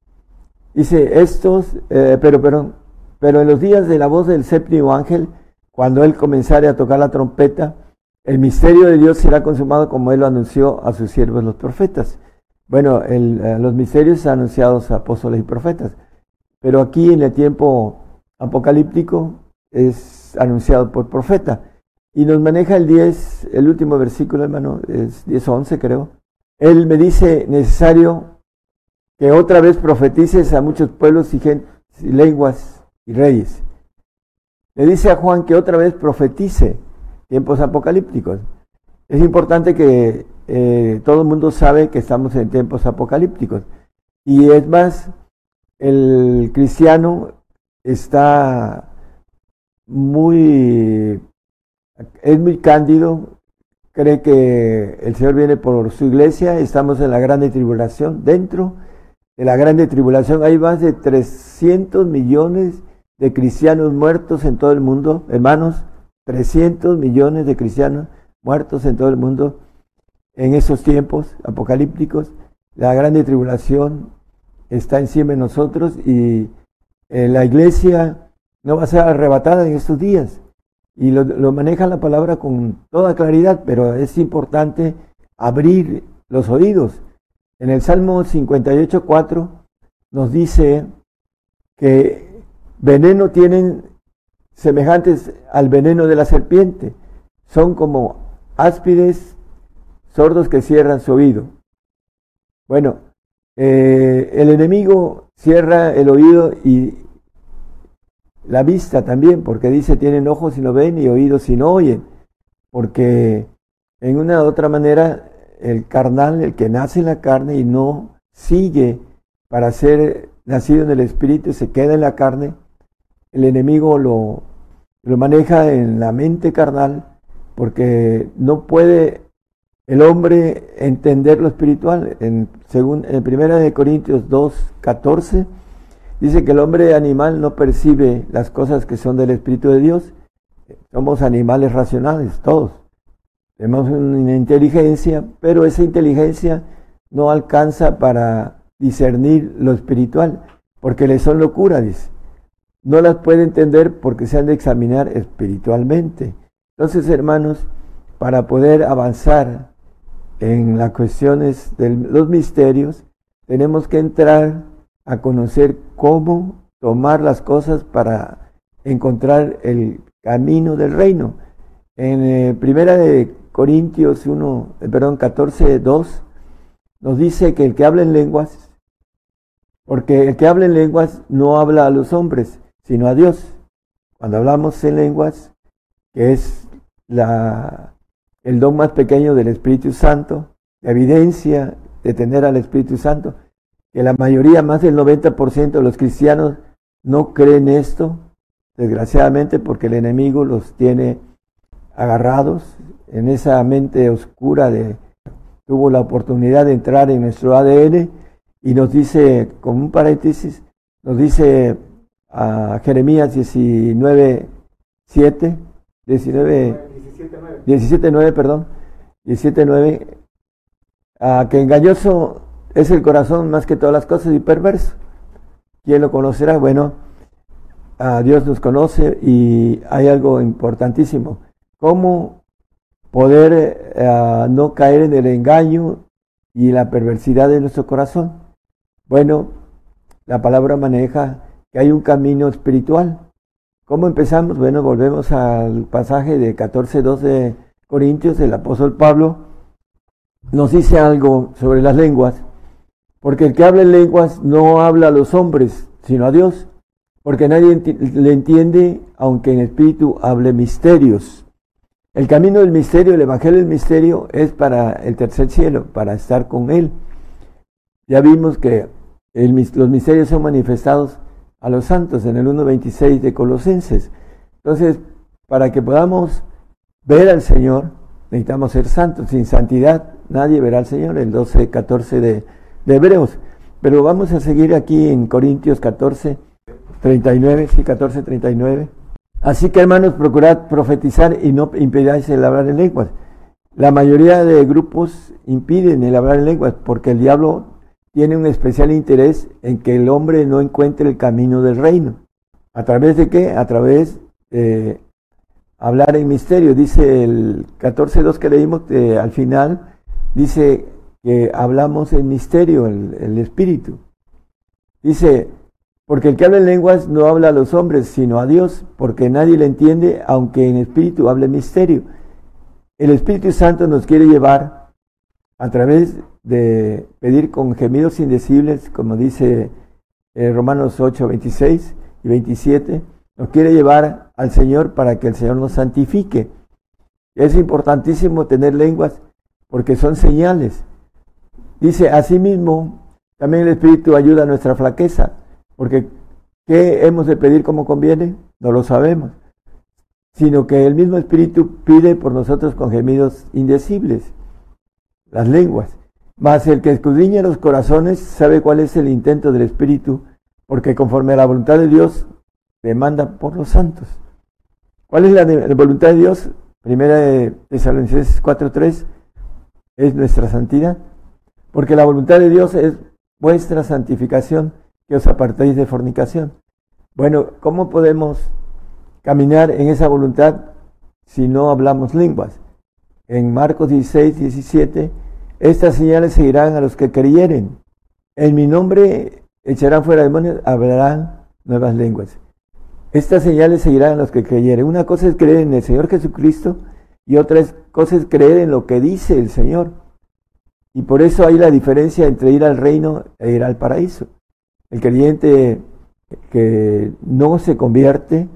dice estos, eh, pero, pero, pero en los días de la voz del séptimo ángel, cuando él comenzare a tocar la trompeta, el misterio de Dios será consumado como él lo anunció a sus siervos los profetas. Bueno, eh, los misterios anunciados a apóstoles y profetas, pero aquí en el tiempo apocalíptico es anunciado por profeta. y nos maneja el 10, el último versículo, hermano, es 10 11 creo. Él me dice, necesario que otra vez profetices a muchos pueblos y, gente, y lenguas y reyes. Le dice a Juan que otra vez profetice tiempos apocalípticos. Es importante que eh, todo el mundo sabe que estamos en tiempos apocalípticos. Y es más, el cristiano está muy, es muy cándido, cree que el Señor viene por su iglesia, estamos en la grande tribulación, dentro de la grande tribulación hay más de 300 millones de cristianos muertos en todo el mundo, hermanos, 300 millones de cristianos muertos en todo el mundo en esos tiempos apocalípticos. La grande tribulación está encima de nosotros y eh, la iglesia no va a ser arrebatada en estos días. Y lo, lo maneja la palabra con toda claridad, pero es importante abrir los oídos. En el Salmo 58.4 nos dice que veneno tienen semejantes al veneno de la serpiente. Son como áspides sordos que cierran su oído. Bueno, eh, el enemigo cierra el oído y la vista también, porque dice tienen ojos y no ven y oídos y no oyen, porque en una u otra manera el carnal, el que nace en la carne y no sigue para ser nacido en el espíritu, se queda en la carne, el enemigo lo, lo maneja en la mente carnal porque no puede el hombre entender lo espiritual. En, según, en primera de Corintios 2, 14, dice que el hombre animal no percibe las cosas que son del Espíritu de Dios. Somos animales racionales, todos. Tenemos una inteligencia, pero esa inteligencia no alcanza para discernir lo espiritual, porque le son locura, dice. No las puede entender porque se han de examinar espiritualmente. Entonces, hermanos, para poder avanzar en las cuestiones de los misterios, tenemos que entrar a conocer cómo tomar las cosas para encontrar el camino del reino. En eh, primera de Corintios 1, eh, perdón, 14, 2, nos dice que el que habla en lenguas, porque el que habla en lenguas no habla a los hombres, sino a Dios. Cuando hablamos en lenguas, que es la, el don más pequeño del Espíritu Santo, la evidencia de tener al Espíritu Santo, que la mayoría, más del 90% de los cristianos no creen esto, desgraciadamente porque el enemigo los tiene agarrados en esa mente oscura de tuvo la oportunidad de entrar en nuestro ADN y nos dice, como un paréntesis, nos dice a Jeremías 19, 7, 19, 17, 9, perdón, 17, 9, a que engañoso es el corazón más que todas las cosas y perverso. ¿Quién lo conocerá? Bueno, Dios nos conoce y hay algo importantísimo. ¿Cómo poder eh, no caer en el engaño y la perversidad de nuestro corazón? Bueno, la palabra maneja que hay un camino espiritual. ¿Cómo empezamos? Bueno, volvemos al pasaje de 14.2 de Corintios, el apóstol Pablo nos dice algo sobre las lenguas, porque el que habla en lenguas no habla a los hombres, sino a Dios, porque nadie le entiende, aunque en espíritu hable misterios. El camino del misterio, el evangelio del misterio, es para el tercer cielo, para estar con Él. Ya vimos que los misterios son manifestados a los santos en el 1.26 de Colosenses. Entonces, para que podamos ver al Señor, necesitamos ser santos. Sin santidad nadie verá al Señor, el 12.14 de, de Hebreos. Pero vamos a seguir aquí en Corintios 14, 39, sí, 14, 39. Así que hermanos, procurad profetizar y no impidáis el hablar en lenguas. La mayoría de grupos impiden el hablar en lenguas porque el diablo tiene un especial interés en que el hombre no encuentre el camino del reino. ¿A través de qué? A través de hablar en misterio. Dice el 14.2 que leímos al final, dice que hablamos en misterio, el espíritu. Dice, Porque el que habla en lenguas no habla a los hombres, sino a Dios, porque nadie le entiende, aunque en espíritu hable misterio. El Espíritu Santo nos quiere llevar a través de pedir con gemidos indecibles, como dice eh, Romanos 8, 26 y 27, nos quiere llevar al Señor para que el Señor nos santifique. Es importantísimo tener lenguas porque son señales. Dice, asimismo, también el Espíritu ayuda a nuestra flaqueza porque ¿qué hemos de pedir como conviene? No lo sabemos. Sino que el mismo Espíritu pide por nosotros con gemidos indecibles, las lenguas. Mas el que escudriña los corazones sabe cuál es el intento del Espíritu, porque conforme a la voluntad de Dios demanda por los santos. ¿Cuál es la, voluntad de Dios? Primera de Tesalonicenses 4.3 es nuestra santidad, porque la voluntad de Dios es vuestra santificación que os apartéis de fornicación. Bueno, ¿cómo podemos caminar en esa voluntad si no hablamos lenguas? En Marcos 16, 17, estas señales seguirán a los que creyeren. En mi nombre echarán fuera demonios, hablarán nuevas lenguas. Estas señales seguirán a los que creyeren. Una cosa es creer en el Señor Jesucristo y otra cosa es creer en lo que dice el Señor. Y por eso hay la diferencia entre ir al reino e ir al paraíso. El creyente que no se convierte,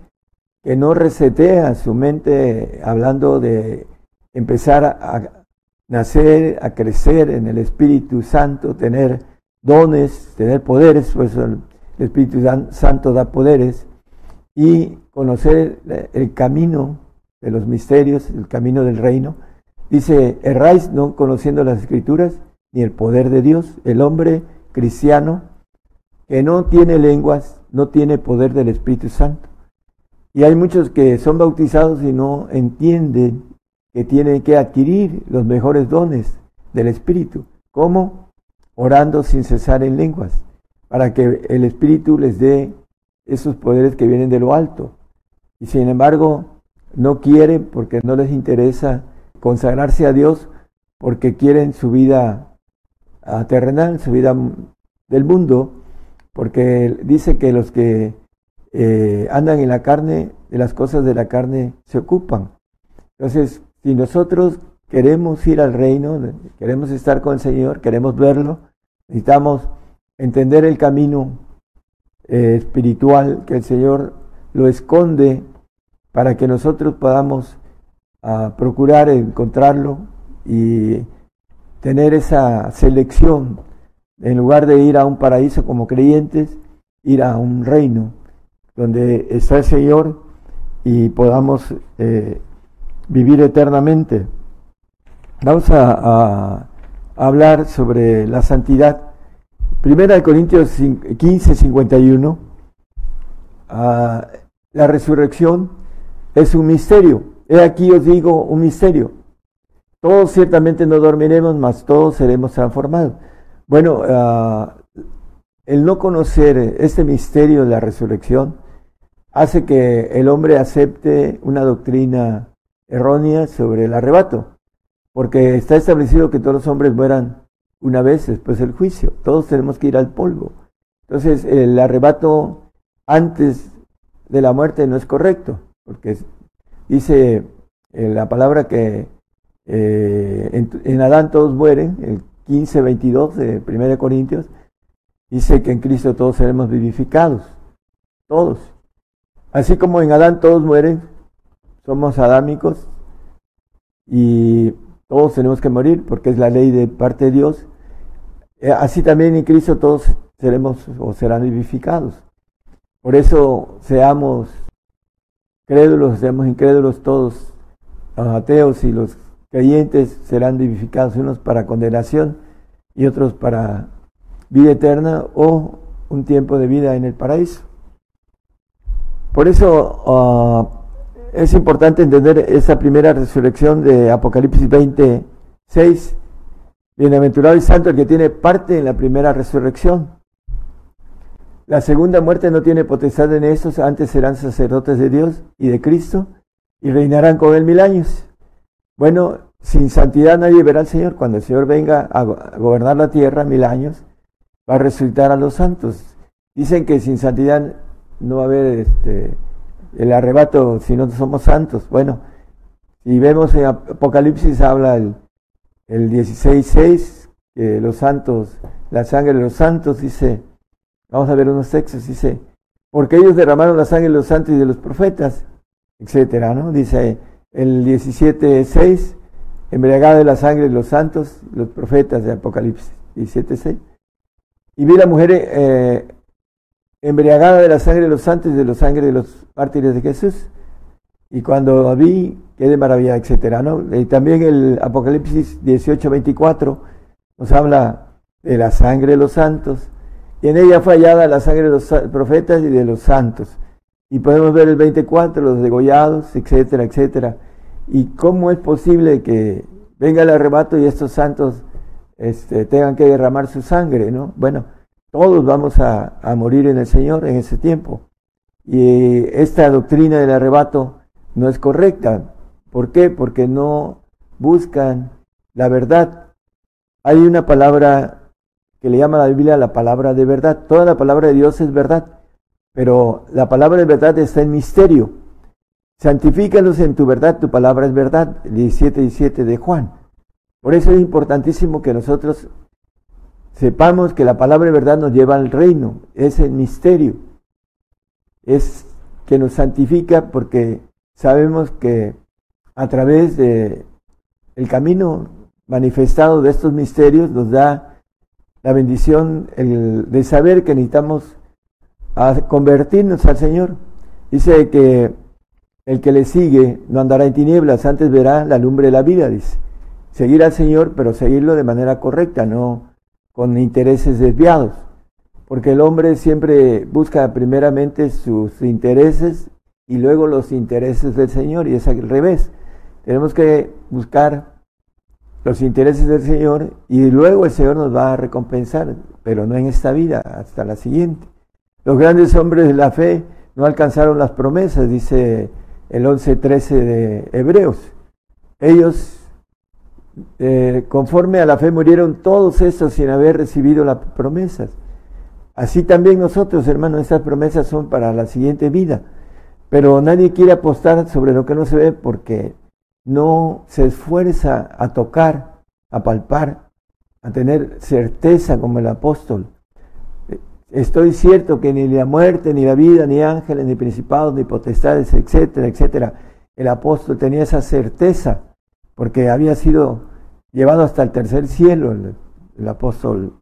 que no resetea su mente hablando de empezar a nacer, a crecer en el Espíritu Santo, tener dones, tener poderes, pues el Espíritu Santo da poderes, y conocer el camino de los misterios, el camino del reino. Dice, erráis no conociendo las escrituras ni el poder de Dios. El hombre cristiano que no tiene lenguas, no tiene poder del Espíritu Santo. Y hay muchos que son bautizados y no entienden que tienen que adquirir los mejores dones del Espíritu. ¿Cómo? Orando sin cesar en lenguas, para que el Espíritu les dé esos poderes que vienen de lo alto. Y sin embargo, no quieren porque no les interesa consagrarse a Dios, porque quieren su vida terrenal, su vida del mundo, porque dice que los que eh, andan en la carne, de las cosas de la carne se ocupan. Entonces, si nosotros queremos ir al reino, queremos estar con el Señor, queremos verlo, necesitamos entender el camino eh, espiritual que el Señor lo esconde para que nosotros podamos ah, procurar encontrarlo y tener esa selección en lugar de ir a un paraíso como creyentes, ir a un reino donde está el Señor y podamos eh, vivir eternamente. Vamos a, hablar sobre la santidad. Primera de Corintios 15, 51. Ah, la resurrección es un misterio. He aquí os digo un misterio. Todos ciertamente no dormiremos, mas todos seremos transformados. Bueno, uh, el no conocer este misterio de la resurrección hace que el hombre acepte una doctrina errónea sobre el arrebato, porque está establecido que todos los hombres mueran una vez después del juicio, todos tenemos que ir al polvo. Entonces, el arrebato antes de la muerte no es correcto, porque dice eh, la palabra que eh, en, Adán todos mueren, 15, 22 de 1 Corintios, dice que en Cristo todos seremos vivificados, todos. Así como en Adán todos mueren, somos adámicos y todos tenemos que morir porque es la ley de parte de Dios. Eh, así también en Cristo todos seremos o serán vivificados. Por eso seamos crédulos, seamos incrédulos todos, los ateos y los creyentes serán vivificados, unos para condenación y otros para vida eterna o un tiempo de vida en el paraíso. Por eso uh, es importante entender esa primera resurrección de Apocalipsis 26. Bienaventurado y santo el que tiene parte en la primera resurrección. La segunda muerte no tiene potestad en estos, antes serán sacerdotes de Dios y de Cristo y reinarán con él mil años. Bueno, sin santidad nadie verá al Señor. Cuando el Señor venga a gobernar la tierra mil años, va a resucitar a los santos. Dicen que sin santidad no va a haber este, el arrebato si no somos santos. Bueno, si vemos en Apocalipsis habla el, el 16.6, que los santos, la sangre de los santos, dice, vamos a ver unos textos, dice, porque ellos derramaron la sangre de los santos y de los profetas, etcétera, ¿no? Dice el 17.6, embriagada de la sangre de los santos, los profetas de Apocalipsis, 17.6. Y vi la mujer eh, embriagada de la sangre de los santos y de la sangre de los mártires de Jesús. Y cuando vi, quedé maravillada, etcétera, ¿no? Y también el Apocalipsis 18.24 nos habla de la sangre de los santos, y en ella fue hallada la sangre de los profetas y de los santos. Y podemos ver el 24, los degollados, etcétera, etcétera. ¿Y cómo es posible que venga el arrebato y estos santos este, tengan que derramar su sangre? ¿no? Bueno, todos vamos a, morir en el Señor en ese tiempo. Y esta doctrina del arrebato no es correcta. ¿Por qué? Porque no buscan la verdad. Hay una palabra que le llama a la Biblia la palabra de verdad. Toda la palabra de Dios es verdad, pero la palabra de verdad está en misterio. Santifícalos en tu verdad, tu palabra es verdad. 17, 17 de Juan. Por eso es importantísimo que nosotros sepamos que la palabra de verdad nos lleva al reino, es el misterio. Es que nos santifica porque sabemos que a través de el camino manifestado de estos misterios nos da la bendición de saber que necesitamos convertirnos al Señor. Dice que el que le sigue no andará en tinieblas, antes verá la lumbre de la vida, dice. Seguir al Señor, pero seguirlo de manera correcta, no con intereses desviados. Porque el hombre siempre busca primeramente sus intereses y luego los intereses del Señor, y es al revés. Tenemos que buscar los intereses del Señor y luego el Señor nos va a recompensar, pero no en esta vida, hasta la siguiente. Los grandes hombres de la fe no alcanzaron las promesas, dice el 11.13 de Hebreos. Ellos, eh, conforme a la fe, murieron todos estos sin haber recibido las promesas. Así también nosotros, hermanos, estas promesas son para la siguiente vida. Pero nadie quiere apostar sobre lo que no se ve porque no se esfuerza a tocar, a palpar, a tener certeza como el apóstol. Estoy cierto que ni la muerte, ni la vida, ni ángeles, ni principados, ni potestades, etcétera, etcétera. El apóstol tenía esa certeza porque había sido llevado hasta el tercer cielo el, apóstol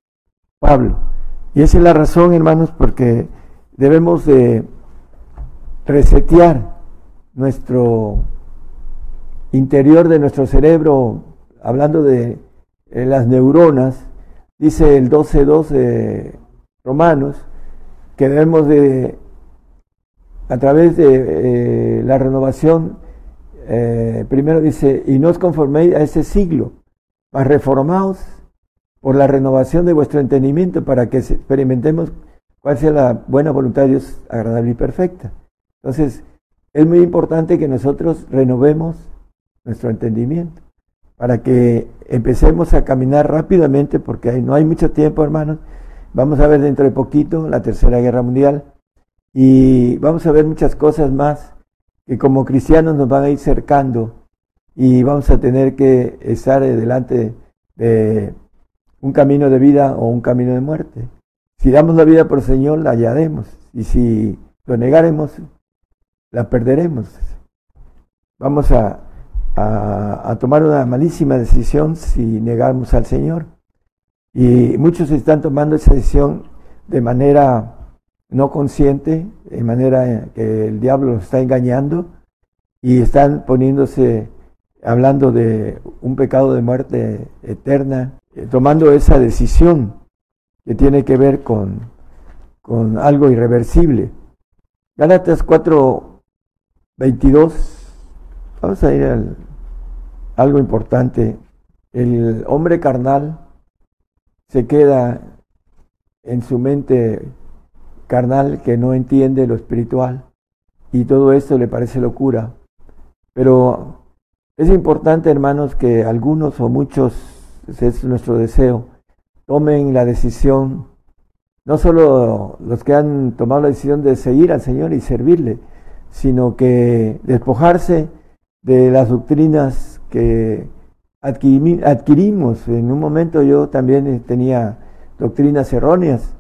Pablo. Y esa es la razón, hermanos, porque debemos de resetear nuestro interior de nuestro cerebro, hablando de las neuronas, dice el 12.2 de Romanos, que debemos de, a través de eh, la renovación, eh, primero dice, y no os conforméis a ese siglo, mas reformaos por la renovación de vuestro entendimiento para que experimentemos cuál sea la buena voluntad de Dios agradable y perfecta. Entonces, es muy importante que nosotros renovemos nuestro entendimiento, para que empecemos a caminar rápidamente, porque no hay mucho tiempo, hermanos. Vamos a ver dentro de poquito la Tercera Guerra Mundial y vamos a ver muchas cosas más que como cristianos nos van a ir cercando y vamos a tener que estar delante de un camino de vida o un camino de muerte. Si damos la vida por el Señor, la hallaremos. Y si lo negaremos, la perderemos. Vamos a a, tomar una malísima decisión si negamos al Señor. Y muchos están tomando esa decisión de manera no consciente, de manera que el diablo está engañando y están poniéndose, hablando de un pecado de muerte eterna, eh, tomando esa decisión que tiene que ver con, con algo irreversible. Gálatas 4, 22 Vamos a ir al algo importante. El hombre carnal se queda en su mente carnal que no entiende lo espiritual y todo esto le parece locura. Pero es importante, hermanos, que algunos o muchos, es nuestro deseo, tomen la decisión no solo los que han tomado la decisión de seguir al Señor y servirle, sino que despojarse de las doctrinas que adquirimos. En un momento yo también tenía doctrinas erróneas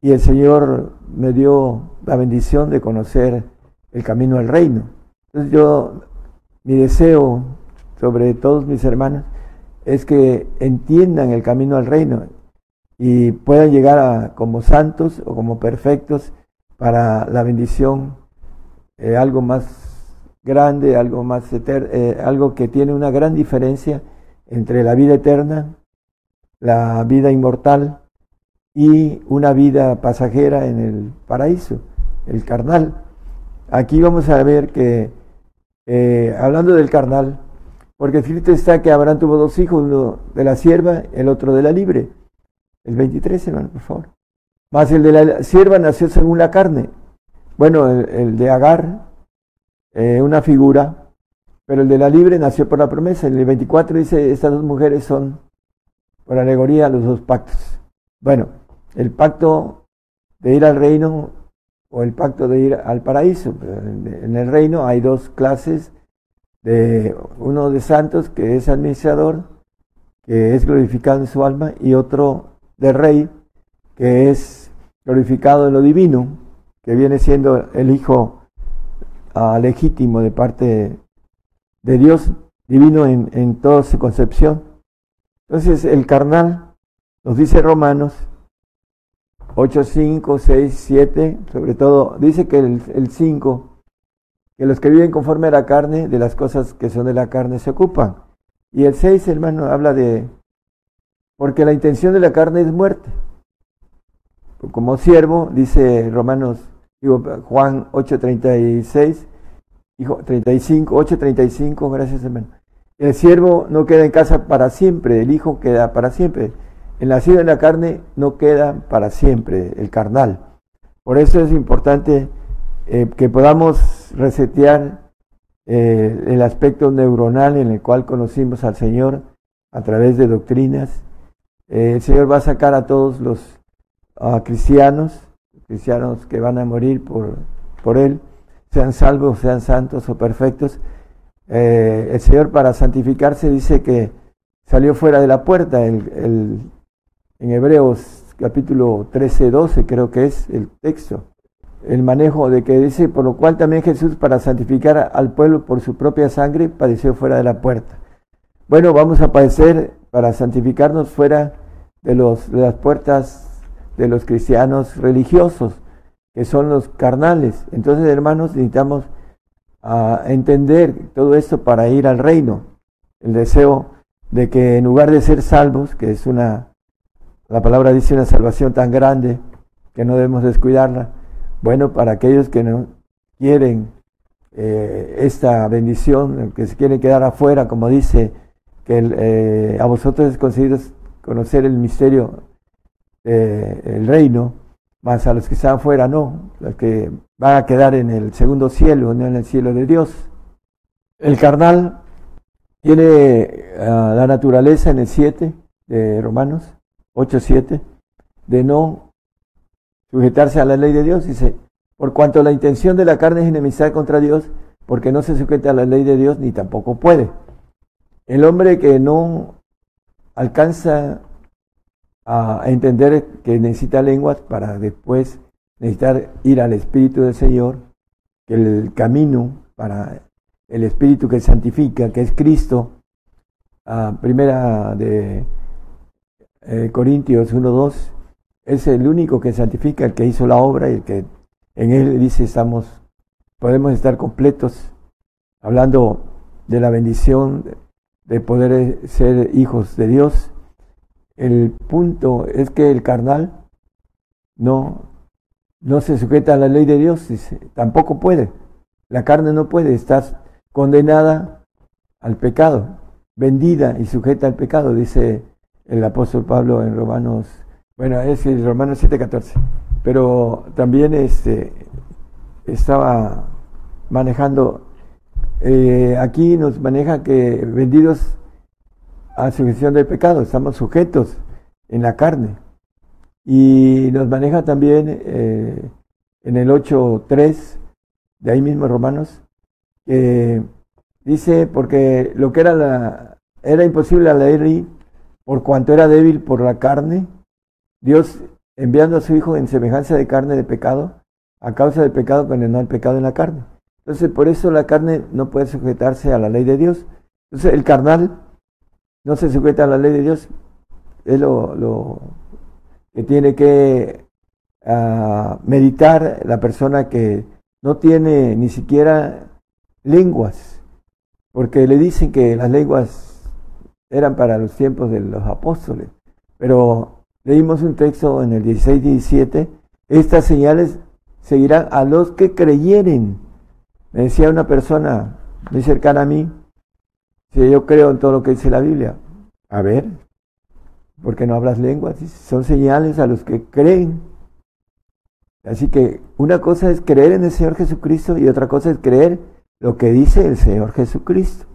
y el Señor me dio la bendición de conocer el camino al reino. Entonces yo, mi deseo sobre todos mis hermanos es que entiendan el camino al reino y puedan llegar a, como santos o como perfectos para la bendición, eh, algo más grande, algo más eterno, eh, algo que tiene una gran diferencia entre la vida eterna, la vida inmortal y una vida pasajera en el paraíso, el carnal. Aquí vamos a ver que, eh, hablando del carnal, porque escrito está que Abraham tuvo dos hijos, uno de la sierva, el otro de la libre. El 23, hermano, por favor. Más el de la sierva nació según la carne. Bueno, el, de Agar, eh, una figura, pero el de la libre nació por la promesa. El 24 dice, estas dos mujeres son, por alegoría, los dos pactos. Bueno, el pacto de ir al reino o el pacto de ir al paraíso. En el reino hay dos clases, de uno de santos que es administrador, que es glorificado en su alma, y otro de rey, que es glorificado en lo divino, que viene siendo el hijo ah, legítimo de parte de Dios divino en, en toda su concepción. Entonces el carnal, nos dice Romanos 8, 5, 6, 7, sobre todo, dice que el, 5, que los que viven conforme a la carne, de las cosas que son de la carne se ocupan. Y el 6, hermano, habla de, porque la intención de la carne es muerte. Como siervo, dice Romanos, digo, Juan 8, 36, hijo 35, 8, 35, gracias hermano. El siervo no queda en casa para siempre, el hijo queda para siempre. El nacido en la carne no queda para siempre, el carnal. Por eso es importante eh, que podamos resetear eh, el aspecto neuronal en el cual conocimos al Señor a través de doctrinas. Eh, el Señor va a sacar a todos los cristianos, cristianos que van a morir por, por Él, sean salvos, sean santos o perfectos. el Señor para santificarse dice que salió fuera de la puerta. el, en Hebreos capítulo 13, 12 creo que es el texto, el manejo de que dice, por lo cual también Jesús para santificar al pueblo por su propia sangre padeció fuera de la puerta. Bueno, vamos a padecer para santificarnos fuera de, los, de las puertas de los cristianos religiosos, que son los carnales. Entonces, hermanos, necesitamos ah, entender todo esto para ir al reino. El deseo de que en lugar de ser salvos, que es una la palabra dice una salvación tan grande que no debemos descuidarla. Bueno, para aquellos que no quieren eh, esta bendición, que se quieren quedar afuera, como dice, que eh, a vosotros es conocer el misterio del reino, más a los que están afuera no, los que van a quedar en el segundo cielo, no en el cielo de Dios. El carnal tiene ah, la naturaleza en el 7 de Romanos, 8.7, de no sujetarse a la ley de Dios, dice, por cuanto la intención de la carne es enemistad contra Dios, porque no se sujeta a la ley de Dios ni tampoco puede. El hombre que no alcanza a entender que necesita lenguas para después necesitar ir al Espíritu del Señor, que el camino para el Espíritu que santifica, que es Cristo, a primera de eh, Corintios 1.2, es el único que santifica, el que hizo la obra y el que en él dice estamos, podemos estar completos, hablando de la bendición de poder ser hijos de Dios. El punto es que el carnal no, no se sujeta a la ley de Dios, tampoco puede. La carne no puede, estás condenada al pecado, vendida y sujeta al pecado, dice el apóstol Pablo en Romanos, bueno, es el Romanos 7:14, pero también este, estaba manejando, eh, aquí nos maneja que vendidos a sujeción del pecado, estamos sujetos en la carne. Y nos maneja también eh, en el 8.3, de ahí mismo Romanos, que dice, porque lo que era la, era imposible a la ley, por cuanto era débil por la carne, Dios enviando a su Hijo en semejanza de carne de pecado, a causa del pecado condenó el pecado en la carne. Entonces, por eso la carne no puede sujetarse a la ley de Dios. Entonces, el carnal no se sujeta a la ley de Dios. Es lo, que tiene que ah, meditar la persona que no tiene ni siquiera lenguas, porque le dicen que las lenguas eran para los tiempos de los apóstoles. Pero leímos un texto en el 16-17, estas señales seguirán a los que creyeren. Me decía una persona muy cercana a mí, si yo creo en todo lo que dice la Biblia, a ver, ¿por qué no hablas lenguas? Son señales a los que creen. Así que una cosa es creer en el Señor Jesucristo y otra cosa es creer lo que dice el Señor Jesucristo.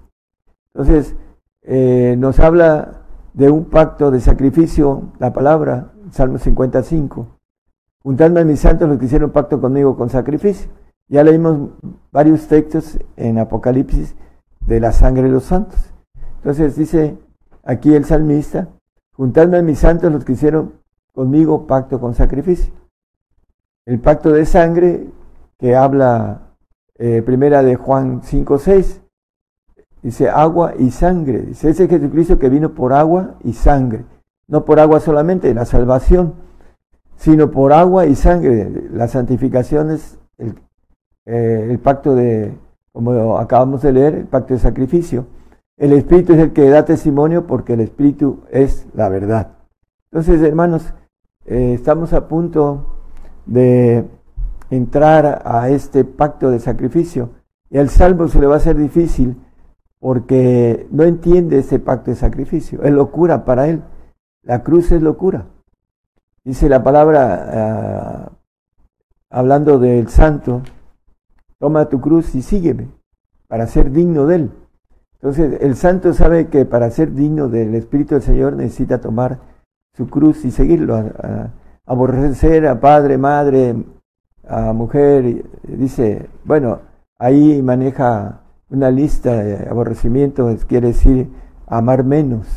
Entonces, eh, nos habla de un pacto de sacrificio, la palabra, Salmo 55. Juntadme a mis santos los que hicieron pacto conmigo con sacrificio. Ya leímos varios textos en Apocalipsis de la sangre de los santos. Entonces dice aquí el salmista, juntadme a mis santos los que hicieron conmigo pacto con sacrificio. El pacto de sangre que habla eh, primera de Juan 5, 6, dice agua y sangre. Dice, ese Jesucristo que vino por agua y sangre. No por agua solamente, la salvación, sino por agua y sangre. La santificación es el, eh, el pacto de, como acabamos de leer, el pacto de sacrificio. El Espíritu es el que da testimonio porque el Espíritu es la verdad. Entonces, hermanos, eh, estamos a punto de entrar a este pacto de sacrificio y al salvo se le va a hacer difícil porque no entiende ese pacto de sacrificio. Es locura para él. La cruz es locura. Dice la palabra, ah, hablando del santo, toma tu cruz y sígueme para ser digno de él. Entonces el santo sabe que para ser digno del Espíritu del Señor necesita tomar su cruz y seguirlo, aborrecer a padre, madre, a mujer. Dice, bueno, ahí maneja una lista de aborrecimientos, quiere decir amar menos,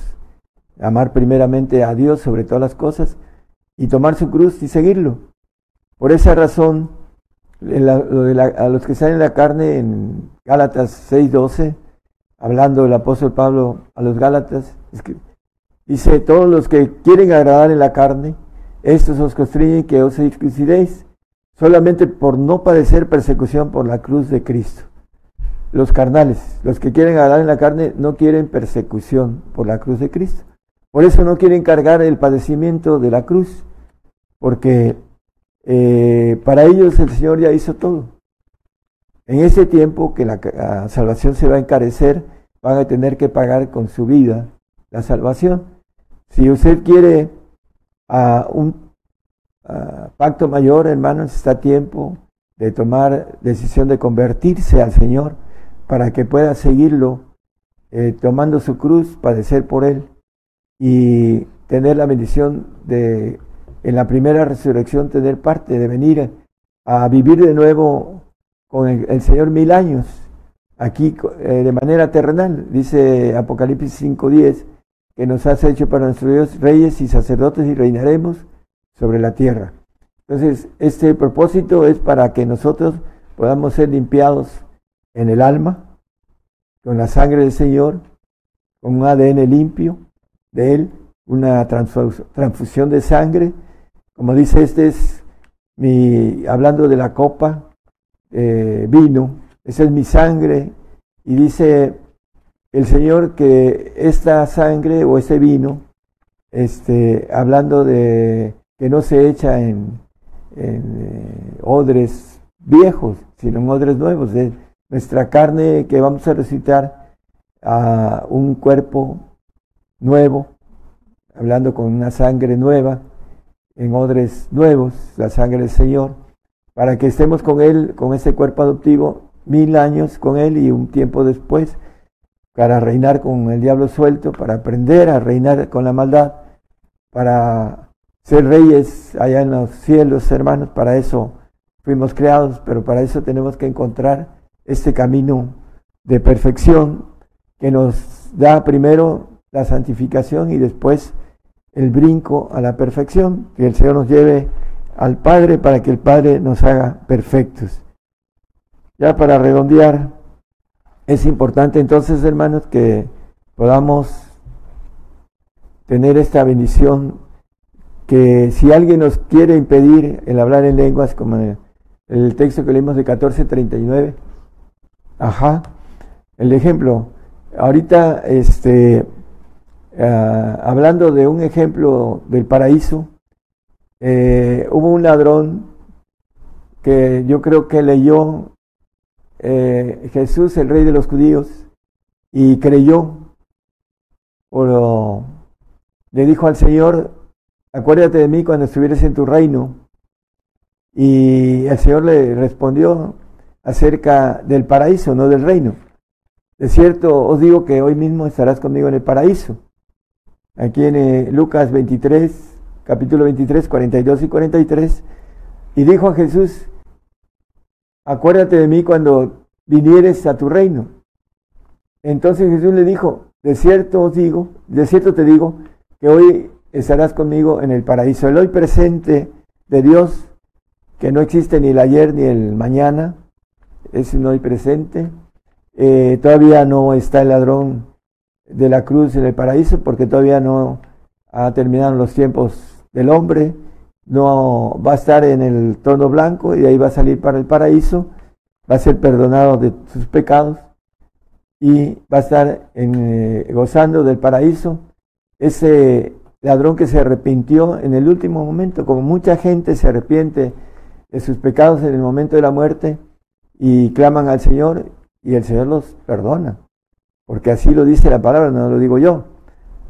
amar primeramente a Dios sobre todas las cosas y tomar su cruz y seguirlo. Por esa razón, a los que salen la carne en Gálatas 6:12, hablando el apóstol Pablo a los Gálatas, dice, todos los que quieren agradar en la carne, estos os constriñen que os circuncideis solamente por no padecer persecución por la cruz de Cristo. Los carnales, los que quieren agradar en la carne, no quieren persecución por la cruz de Cristo. Por eso no quieren cargar el padecimiento de la cruz, porque eh, para ellos el Señor ya hizo todo. En ese tiempo que la, salvación se va a encarecer, van a tener que pagar con su vida la salvación. Si usted quiere a un pacto mayor, hermanos, está tiempo de tomar decisión de convertirse al Señor para que pueda seguirlo eh, tomando su cruz, padecer por él y tener la bendición de en la primera resurrección tener parte, de venir a vivir de nuevo con el, Señor mil años, aquí eh, de manera terrenal, dice Apocalipsis 5.10, que nos has hecho para nuestro Dios reyes y sacerdotes y reinaremos sobre la tierra. Entonces, este propósito es para que nosotros podamos ser limpiados en el alma, con la sangre del Señor, con un ADN limpio de Él, una transfusión de sangre. Como dice este es mi, hablando de la copa, eh, vino, esa es mi sangre, y dice el Señor que esta sangre o ese vino, este, hablando de que no se echa en, eh, odres viejos, sino en odres nuevos, de nuestra carne que vamos a recitar a un cuerpo nuevo, hablando con una sangre nueva, en odres nuevos, la sangre del Señor para que estemos con Él, con ese cuerpo adoptivo, mil años con Él y un tiempo después, para reinar con el diablo suelto, para aprender a reinar con la maldad, para ser reyes allá en los cielos, hermanos, para eso fuimos creados, pero para eso tenemos que encontrar este camino de perfección que nos da primero la santificación y después el brinco a la perfección, que el Señor nos lleve al Padre para que el Padre nos haga perfectos. Ya para redondear, es importante entonces, hermanos, que podamos tener esta bendición, que si alguien nos quiere impedir el hablar en lenguas, como en el, texto que leímos de 1439, ajá, el ejemplo, ahorita, este, ah, hablando de un ejemplo del paraíso, eh, hubo un ladrón que yo creo que leyó eh, Jesús, el rey de los judíos, y creyó, o le dijo al Señor, acuérdate de mí cuando estuvieras en tu reino. Y el Señor le respondió acerca del paraíso, no del reino. De cierto, os digo que hoy mismo estarás conmigo en el paraíso. Aquí en eh, Lucas 23, capítulo 23, 42 y 43. Y dijo a Jesús, acuérdate de mí cuando vinieres a tu reino. Entonces Jesús le dijo, de cierto os digo, de cierto te digo, que hoy estarás conmigo en el paraíso. El hoy presente de Dios, que no existe ni el ayer ni el mañana, es un hoy presente. Eh, todavía no está el ladrón de la cruz en el paraíso porque todavía no ha terminado los tiempos del hombre no va a estar en el trono blanco y ahí va a salir para el paraíso, va a ser perdonado de sus pecados y va a estar eh, gozando del paraíso. Ese ladrón que se arrepintió en el último momento, como mucha gente se arrepiente de sus pecados en el momento de la muerte y claman al Señor y el Señor los perdona, porque así lo dice la palabra, no lo digo yo.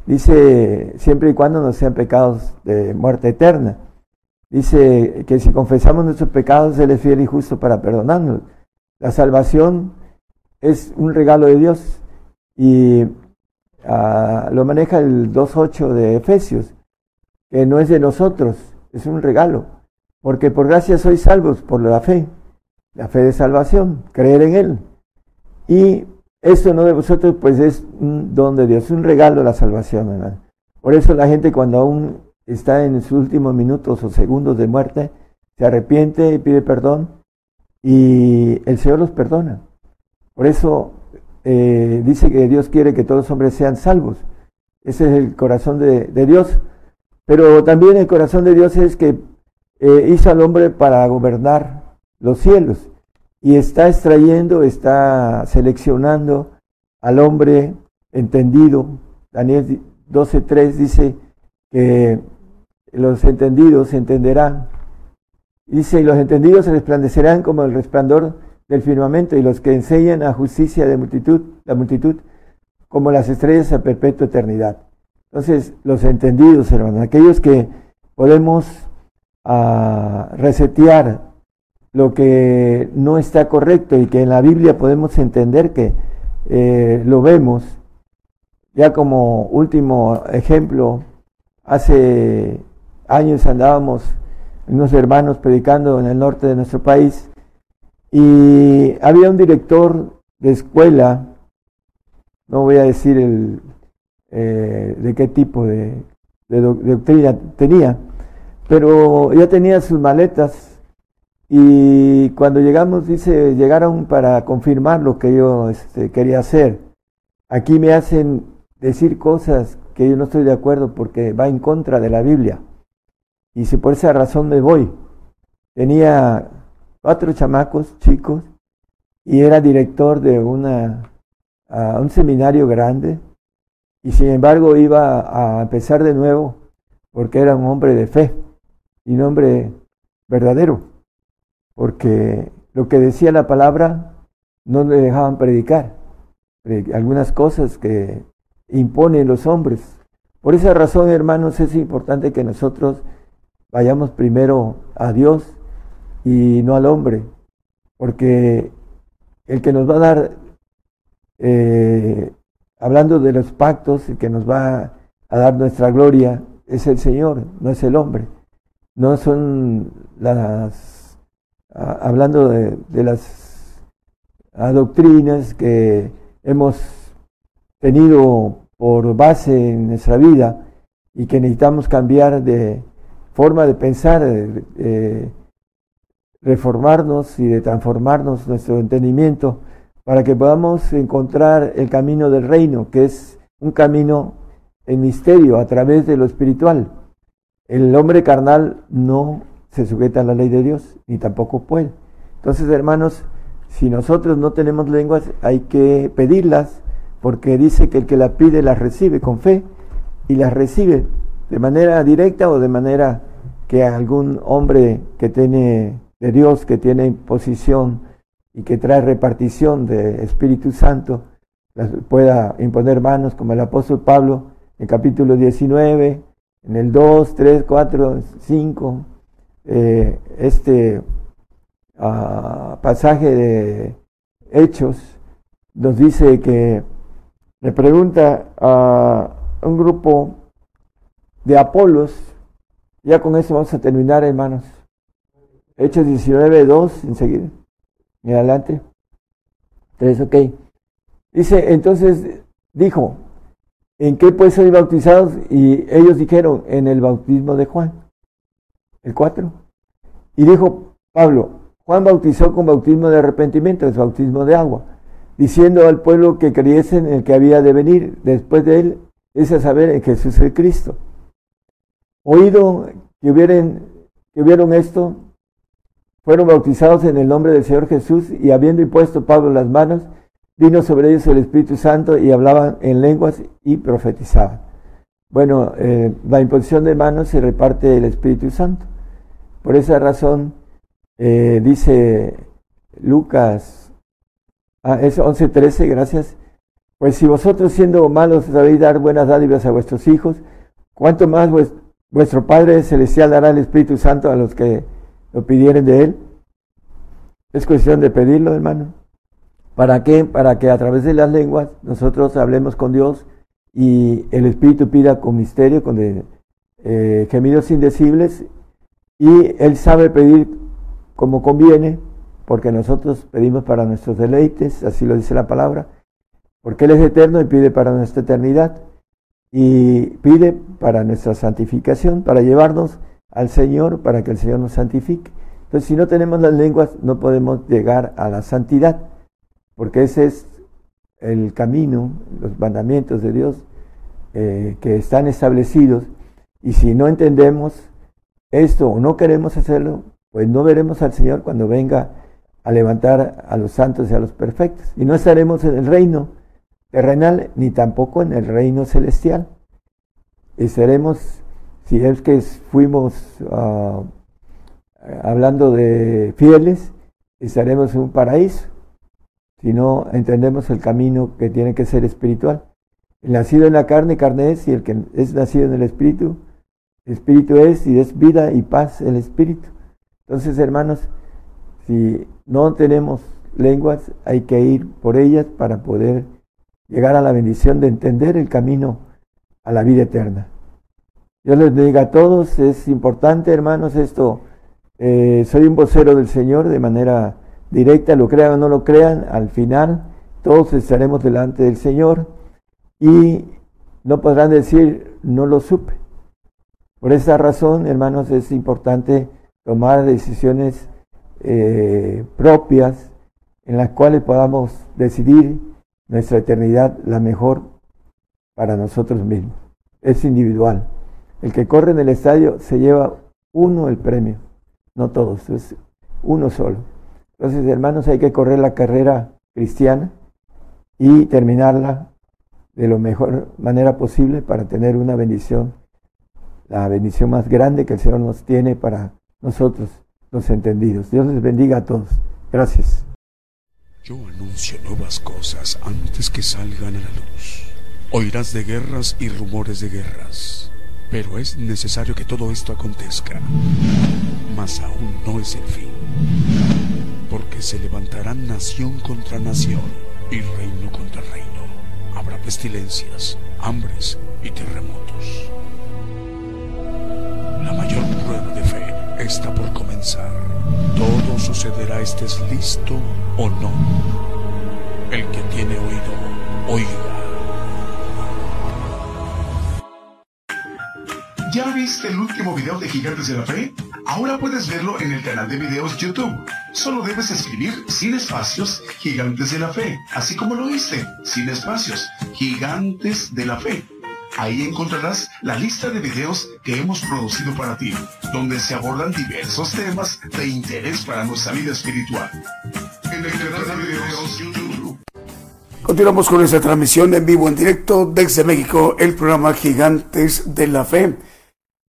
Dice siempre y cuando no sean pecados de muerte eterna. Dice que si confesamos nuestros pecados, Él es fiel y justo para perdonarnos. La salvación es un regalo de Dios y ah, lo maneja el 2.8 de Efesios, que no es de nosotros, es un regalo, porque por gracia sois salvos por la fe, la fe de salvación, creer en Él. Y esto no de vosotros, pues es un don de Dios, un regalo la salvación, Por eso la gente cuando aún está en sus últimos minutos o segundos de muerte, se arrepiente y pide perdón y el Señor los perdona. Por eso eh, dice que Dios quiere que todos los hombres sean salvos. Ese es el corazón de, Dios. Pero también el corazón de Dios es que eh, hizo al hombre para gobernar los cielos y está extrayendo, está seleccionando al hombre entendido. Daniel 12.3 dice que los entendidos entenderán. Dice, y los entendidos resplandecerán como el resplandor del firmamento, y los que enseñan a justicia de multitud, la multitud, como las estrellas a perpetua eternidad. Entonces, los entendidos, hermanos, aquellos que podemos ah, resetear lo que no está correcto y que en la Biblia podemos entender que eh, lo vemos, ya como último ejemplo, hace años andábamos unos hermanos predicando en el norte de nuestro país y había un director de escuela, no voy a decir el, eh, de qué tipo de, doctrina tenía, pero ya tenía sus maletas y cuando llegamos, dice, llegaron para confirmar lo que yo este, quería hacer. Aquí me hacen decir cosas que yo no estoy de acuerdo porque va en contra de la Biblia. Y si por esa razón me voy. Tenía cuatro chamacos chicos y era director de una, un seminario grande. Y sin embargo iba a empezar de nuevo porque era un hombre de fe y un hombre verdadero. Porque lo que decía la palabra no le dejaban predicar. Algunas cosas que imponen los hombres. Por esa razón, hermanos, es importante que nosotros vayamos primero a Dios y no al hombre, porque el que nos va a dar, eh, hablando de los pactos, el que nos va a dar nuestra gloria, es el Señor, no es el hombre. No son las, hablando de, las doctrinas que hemos tenido por base en nuestra vida y que necesitamos cambiar de forma de pensar, de, reformarnos y de transformarnos nuestro entendimiento para que podamos encontrar el camino del reino, que es un camino en misterio a través de lo espiritual. El hombre carnal no se sujeta a la ley de Dios, ni tampoco puede. Entonces, hermanos, si nosotros no tenemos lenguas, hay que pedirlas, porque dice que el que la pide las recibe con fe y las recibe de manera directa o de manera que algún hombre que tiene de Dios, que tiene posición y que trae repartición de Espíritu Santo, pueda imponer manos como el apóstol Pablo en capítulo 19, en el 2, 3, 4, 5, este ah, pasaje de Hechos nos dice que le pregunta a un grupo de Apolos, ya con eso vamos a terminar hermanos, Hechos 19, 2, enseguida, y adelante, 3, ok. Dice, entonces dijo, ¿en qué pues soy bautizados? Y ellos dijeron, en el bautismo de Juan, el 4. Y dijo Pablo, Juan bautizó con bautismo de arrepentimiento, es bautismo de agua, diciendo al pueblo que creyese en el que había de venir después de él, es a saber en Jesús el Cristo. Oído que, hubieran, que esto, fueron bautizados en el nombre del Señor Jesús y habiendo impuesto Pablo las manos, vino sobre ellos el Espíritu Santo y hablaban en lenguas y profetizaban. Bueno, eh, la imposición de manos se reparte el Espíritu Santo. Por esa razón, eh, dice Lucas, ah, es 11.13, gracias. Pues si vosotros siendo malos sabéis dar buenas dádivas a vuestros hijos, ¿cuánto más vuestro Padre Celestial dará el Espíritu Santo a los que lo pidieren de Él? Es cuestión de pedirlo, hermano. ¿Para qué? Para que a través de las lenguas nosotros hablemos con Dios y el Espíritu pida con misterio, con eh, gemidos indecibles, y Él sabe pedir como conviene, porque nosotros pedimos para nuestros deleites, así lo dice la palabra, porque Él es eterno y pide para nuestra eternidad, y pide para nuestra santificación, para llevarnos al Señor, para que el Señor nos santifique. Entonces, si no tenemos las lenguas, no podemos llegar a la santidad porque ese es el camino, los mandamientos de Dios eh, que están establecidos, y si no entendemos esto o no queremos hacerlo, pues no veremos al Señor cuando venga a levantar a los santos y a los perfectos, y no estaremos en el reino terrenal ni tampoco en el reino celestial. Estaremos, si es que fuimos ah, hablando de fieles, estaremos en un paraíso si no entendemos el camino que tiene que ser espiritual. El nacido en la carne, carne es, y el que es nacido en el espíritu, espíritu es, y es vida y paz el espíritu. Entonces, hermanos, si no tenemos lenguas, hay que ir por ellas para poder llegar a la bendición de entender el camino a la vida eterna. Yo les diga a todos, es importante, hermanos, esto. Eh, soy un vocero del Señor de manera directa, lo crean o no lo crean, al final todos estaremos delante del Señor y no podrán decir, no lo supe. Por esa razón, hermanos, es importante tomar decisiones eh, propias en las cuales podamos decidir nuestra eternidad la mejor para nosotros mismos. Es individual. El que corre en el estadio se lleva uno el premio, no todos, es uno solo. Entonces, hermanos, hay que correr la carrera cristiana y terminarla de la mejor manera posible para tener una bendición, la bendición más grande que el Señor nos tiene para nosotros, los entendidos. Dios les bendiga a todos. Gracias. Yo anuncio nuevas cosas antes que salgan a la luz. Oirás de guerras y rumores de guerras, pero es necesario que todo esto acontezca. Mas aún no es el fin porque se levantarán nación contra nación y reino contra reino. Habrá pestilencias, hambres y terremotos. está por comenzar. Todo sucederá, estés listo o no. El que tiene oído, oiga. ¿Ya viste el último video de Gigantes de la Fe? Ahora puedes verlo en el canal de videos YouTube. Solo debes escribir sin espacios Gigantes de la Fe, así como lo hice, sin espacios, Gigantes de la Fe Ahí encontrarás la lista de videos que hemos producido para ti, donde se abordan diversos temas de interés para nuestra vida espiritual. En el canal de videos YouTube. Continuamos con esta transmisión en vivo, en directo desde México, el programa Gigantes de la Fe.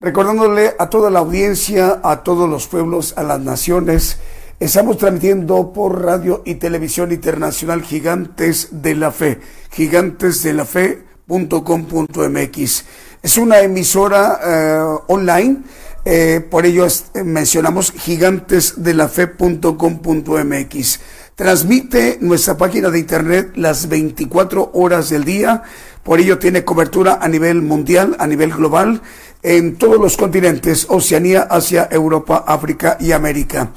Recordándole a toda la audiencia, a todos los pueblos, a las naciones, estamos transmitiendo por radio y televisión internacional Gigantes de la Fe, Es una emisora eh, online, eh, por ello es- mencionamos gigantesdelafe.com.mx. Transmite nuestra página de internet las 24 horas del día, por ello tiene cobertura a nivel mundial, a nivel global, en todos los continentes, Oceanía, Asia, Europa, África y América.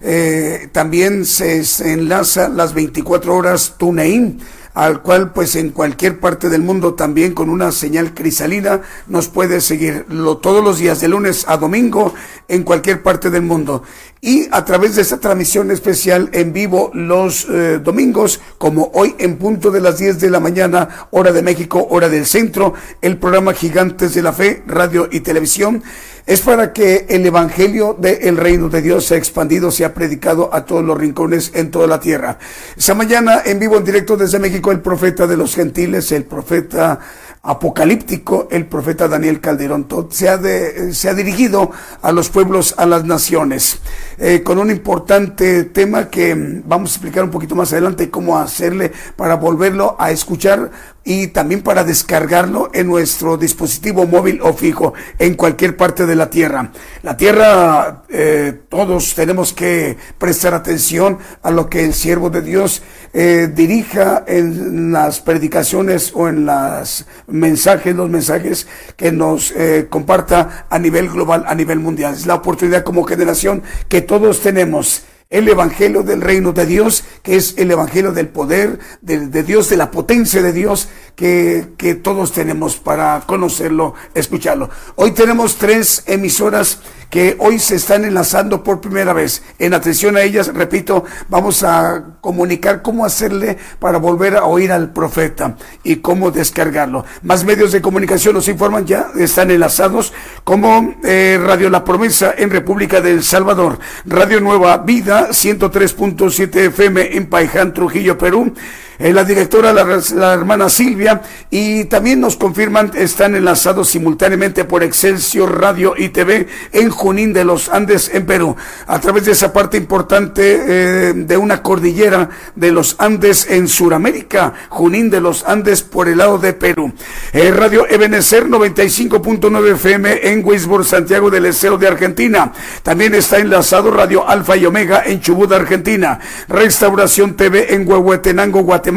Eh, también se, se enlaza las 24 horas TuneIn, al cual pues en cualquier parte del mundo también con una señal cristalina nos puede seguir lo, todos los días de lunes a domingo en cualquier parte del mundo. Y a través de esta transmisión especial en vivo los eh, domingos como hoy en punto de las 10 de la mañana hora de México hora del centro el programa Gigantes de la Fe radio y televisión es para que el evangelio del reino de Dios sea expandido, sea predicado a todos los rincones en toda la tierra. Esta mañana en vivo en directo desde México el profeta de los gentiles, el profeta apocalíptico, el profeta Daniel Calderón se ha, de- se ha dirigido a los pueblos, a las naciones, eh, con un importante tema que mm, vamos a explicar un poquito más adelante cómo hacerle para volverlo a escuchar y también para descargarlo en nuestro dispositivo móvil o fijo en cualquier parte de la tierra. La tierra, eh, todos tenemos que prestar atención a lo que el siervo de Dios eh, dirija en las predicaciones o en las mensajes, los mensajes que nos eh, comparta a nivel global, a nivel mundial. Es la oportunidad como generación que todos tenemos el evangelio del reino de Dios, que es el evangelio del poder de, de Dios, de la potencia de Dios, que, que todos tenemos para conocerlo, escucharlo. Hoy tenemos tres emisoras que hoy se están enlazando por primera vez. En atención a ellas, repito, vamos a comunicar cómo hacerle para volver a oír al profeta y cómo descargarlo. Más medios de comunicación nos informan ya, están enlazados como eh, Radio La Promesa en República del Salvador, Radio Nueva Vida 103.7 FM en Paiján, Trujillo, Perú. Eh, la directora, la, hermana Silvia, y también nos confirman, están enlazados simultáneamente por Excelsior Radio y TV en Junín de los Andes, en Perú, a través de esa parte importante eh, de una cordillera de los Andes en Sudamérica, Junín de los Andes por el lado de Perú. Eh, Radio Ebenecer 95.9 FM en Wisborne, Santiago del Estero de Argentina. También está enlazado Radio Alfa y Omega en Chubut, Argentina. Restauración TV en Huehuetenango, Guatemala,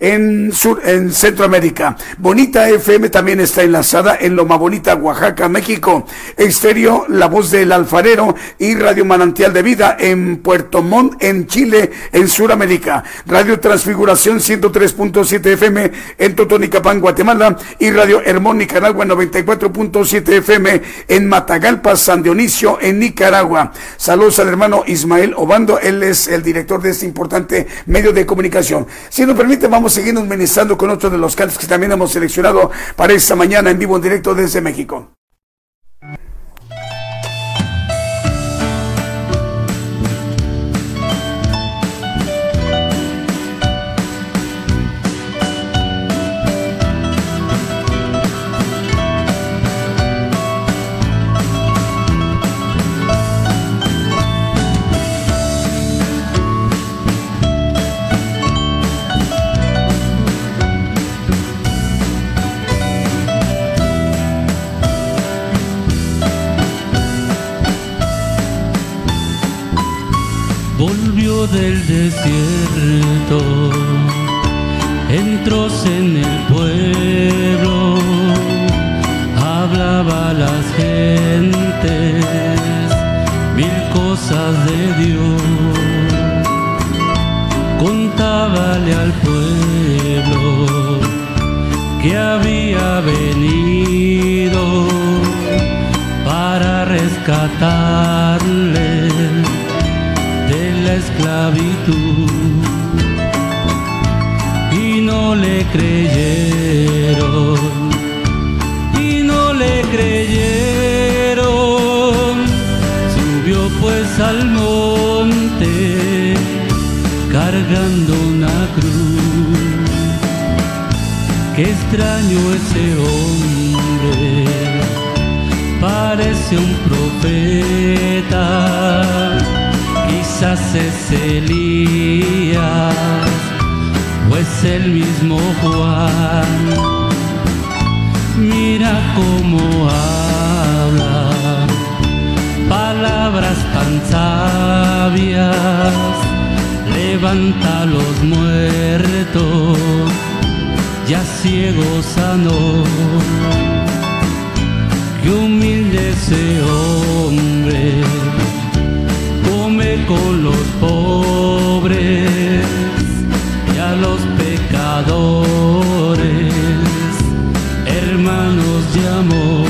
en, sur, en Centroamérica. Bonita FM también está enlazada en Loma Bonita, Oaxaca, México. Exterior, La Voz del Alfarero y Radio Manantial de Vida en Puerto Montt, en Chile, en Sudamérica. Radio Transfiguración 103.7 FM en Totonicapán, Guatemala. Y Radio Hermón, Nicaragua 94.7 FM en Matagalpa, San Dionisio, en Nicaragua. Saludos al hermano Ismael Obando, él es el director de este importante medio de comunicación. Si nos permite, vamos a seguirnos ministrando con otro de los cantos que también hemos seleccionado para esta mañana en vivo en directo desde México. Del desierto, entró en el pueblo, hablaba a las gentes mil cosas de Dios. Contale al pueblo que había venido para la esclavitud. Y no le creyeron y no le creyeron. Subió pues al monte cargando una cruz. Qué extraño ese hombre parece un profeta quizás es Elías o es el mismo Juan. Mira cómo habla palabras tan sabias levanta los muertos ya ciego sanó que humilde ese hombre con los pobres y a los pecadores. Hermanos de amor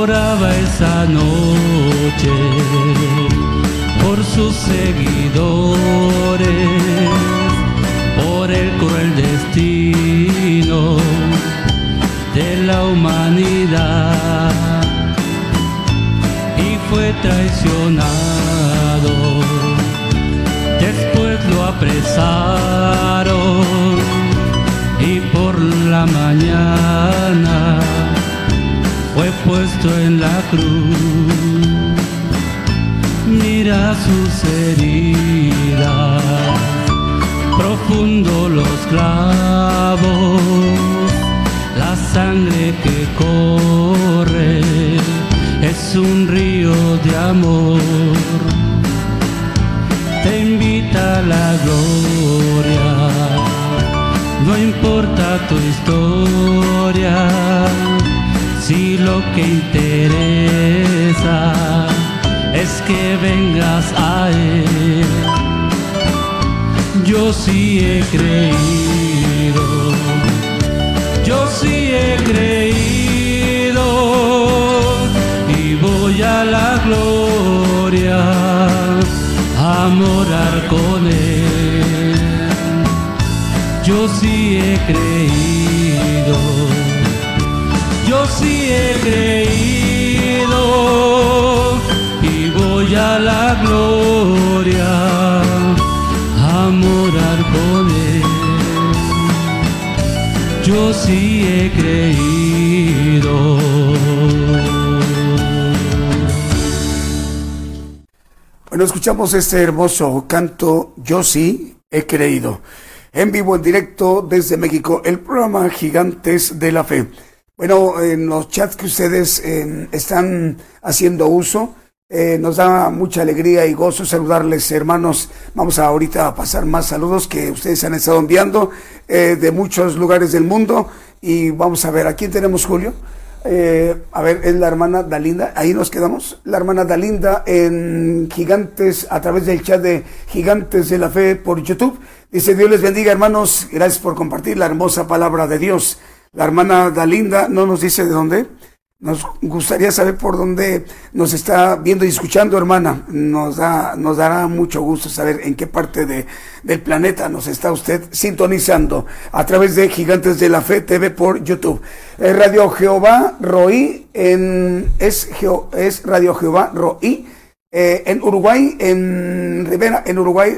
oraba esa noche por sus seguidores por el cruel destino de la humanidad traicionado. Después lo apresaron y por la mañana fue puesto en la cruz. Mira sus heridas profundo los clavos, la sangre que corre un río de amor. Te invita a la gloria, no importa tu historia, si lo que interesa es que vengas a Él. Yo sí he creído, yo sí he creído voy a la gloria a morar con él. Yo sí he creído, yo sí he creído y voy a la gloria a morar con él. Yo sí he creído. Escuchamos este hermoso canto Yo sí he creído. En vivo, en directo desde México, el programa Gigantes de la Fe. Bueno, en los chats que ustedes eh, están haciendo uso, eh, nos da mucha alegría y gozo saludarles, hermanos. Vamos a ahorita a pasar más saludos que ustedes han estado enviando eh, de muchos lugares del mundo. Y vamos a ver, ¿a quién tenemos, Julio? Eh, a ver, es la hermana Dalinda. Ahí nos quedamos. La hermana Dalinda en Gigantes, a través del chat de Gigantes de la Fe por YouTube. Dice, Dios les bendiga, hermanos. Gracias por compartir la hermosa palabra de Dios. La hermana Dalinda no nos dice de dónde. Nos gustaría saber por dónde nos está viendo y escuchando, hermana. Nos da, nos dará mucho gusto saber en qué parte de, del planeta nos está usted sintonizando a través de Gigantes de la Fe TV por YouTube. Eh, Radio Jehová Roí en, es, es Radio Jehová Roí. Eh, en Uruguay, en Rivera, en Uruguay,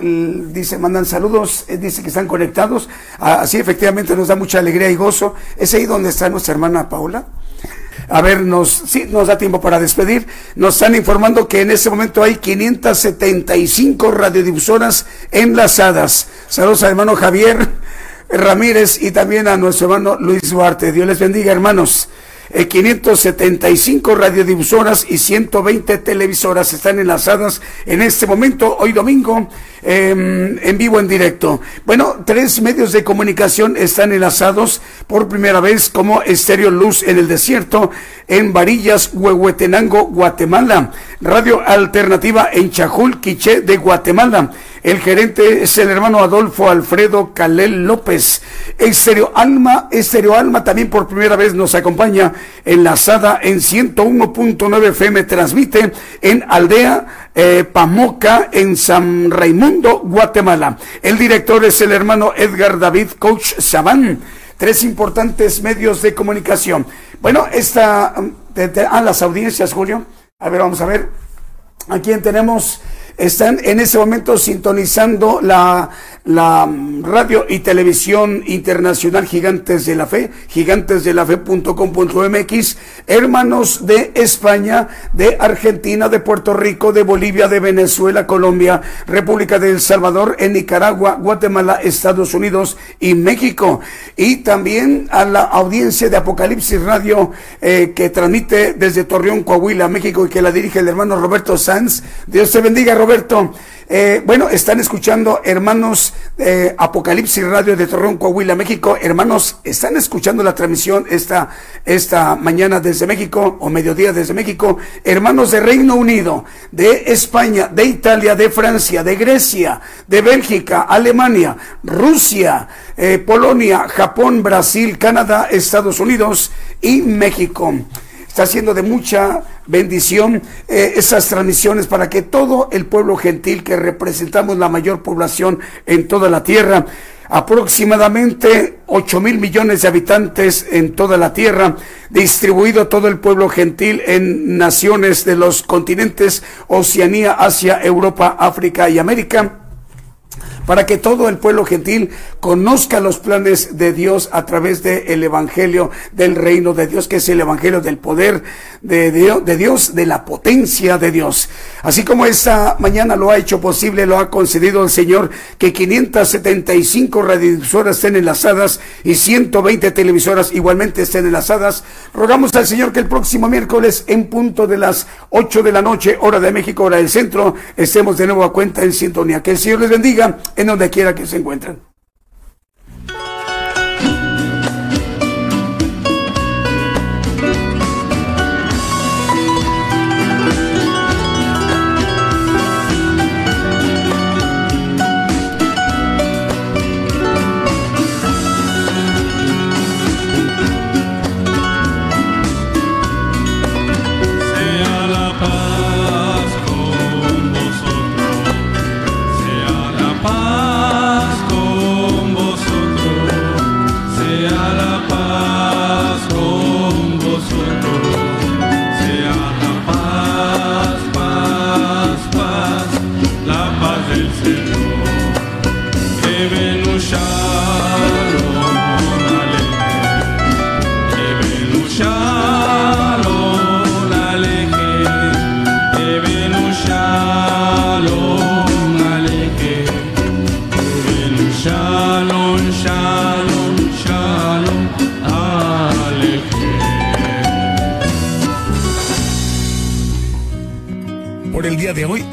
dice, mandan saludos, eh, dice que están conectados. Ah, Así efectivamente nos da mucha alegría y gozo. ¿Es ahí donde está nuestra hermana Paula? A ver, nos, nos da tiempo para despedir. Nos están informando que en este momento hay 575 radiodifusoras enlazadas. Saludos al hermano Javier Ramírez y también a nuestro hermano Luis Duarte. Dios les bendiga, hermanos. Eh, 575 radiodifusoras y 120 televisoras están enlazadas en este momento, hoy domingo, eh, en vivo, en directo. Bueno, tres medios de comunicación están enlazados por primera vez como Estéreo Luz en el Desierto, en Varillas, Huehuetenango, Guatemala. Radio Alternativa en Chajul, Quiché de Guatemala. El gerente es el hermano Adolfo Alfredo Calel López. Estéreo Alma, Estéreo Alma también por primera vez nos acompaña enlazada en 101.9 FM. Transmite en Aldea eh, Pamoca en San Raimundo, Guatemala. El director es el hermano Edgar David Coach Sabán. Tres importantes medios de comunicación. Bueno, esta, a las audiencias, Julio. A ver, vamos a ver. ¿A quién tenemos? Están en ese momento sintonizando la, la radio y televisión internacional Gigantes de la Fe, gigantesdelafe.com.mx, hermanos de España, de Argentina, de Puerto Rico, de Bolivia, de Venezuela, Colombia, República de El Salvador, en Nicaragua, Guatemala, Estados Unidos y México. Y también a la audiencia de Apocalipsis Radio eh, que transmite desde Torreón, Coahuila, México y que la dirige el hermano Roberto Sanz. Dios te bendiga, Roberto. Roberto. Eh, bueno, están escuchando hermanos eh, Apocalipsis Radio de Torreón, Coahuila, México. Hermanos, están escuchando la transmisión esta, esta mañana desde México o mediodía desde México. Hermanos de Reino Unido, de España, de Italia, de Francia, de Grecia, de Bélgica, Alemania, Rusia, eh, Polonia, Japón, Brasil, Canadá, Estados Unidos y México. Está haciendo de mucha bendición eh, esas transmisiones para que todo el pueblo gentil que representamos la mayor población en toda la tierra, aproximadamente 8 mil millones de habitantes en toda la tierra, distribuido todo el pueblo gentil en naciones de los continentes Oceanía, Asia, Europa, África y América para que todo el pueblo gentil conozca los planes de Dios a través del Evangelio del reino de Dios, que es el Evangelio del poder de Dios, de Dios, de la potencia de Dios. Así como esta mañana lo ha hecho posible, lo ha concedido el Señor, que 575 radiodifusoras estén enlazadas y 120 televisoras igualmente estén enlazadas. Rogamos al Señor que el próximo miércoles en punto de las 8 de la noche, hora de México, hora del centro, estemos de nuevo a cuenta en sintonía. Que el Señor les bendiga en donde quiera que se encuentren.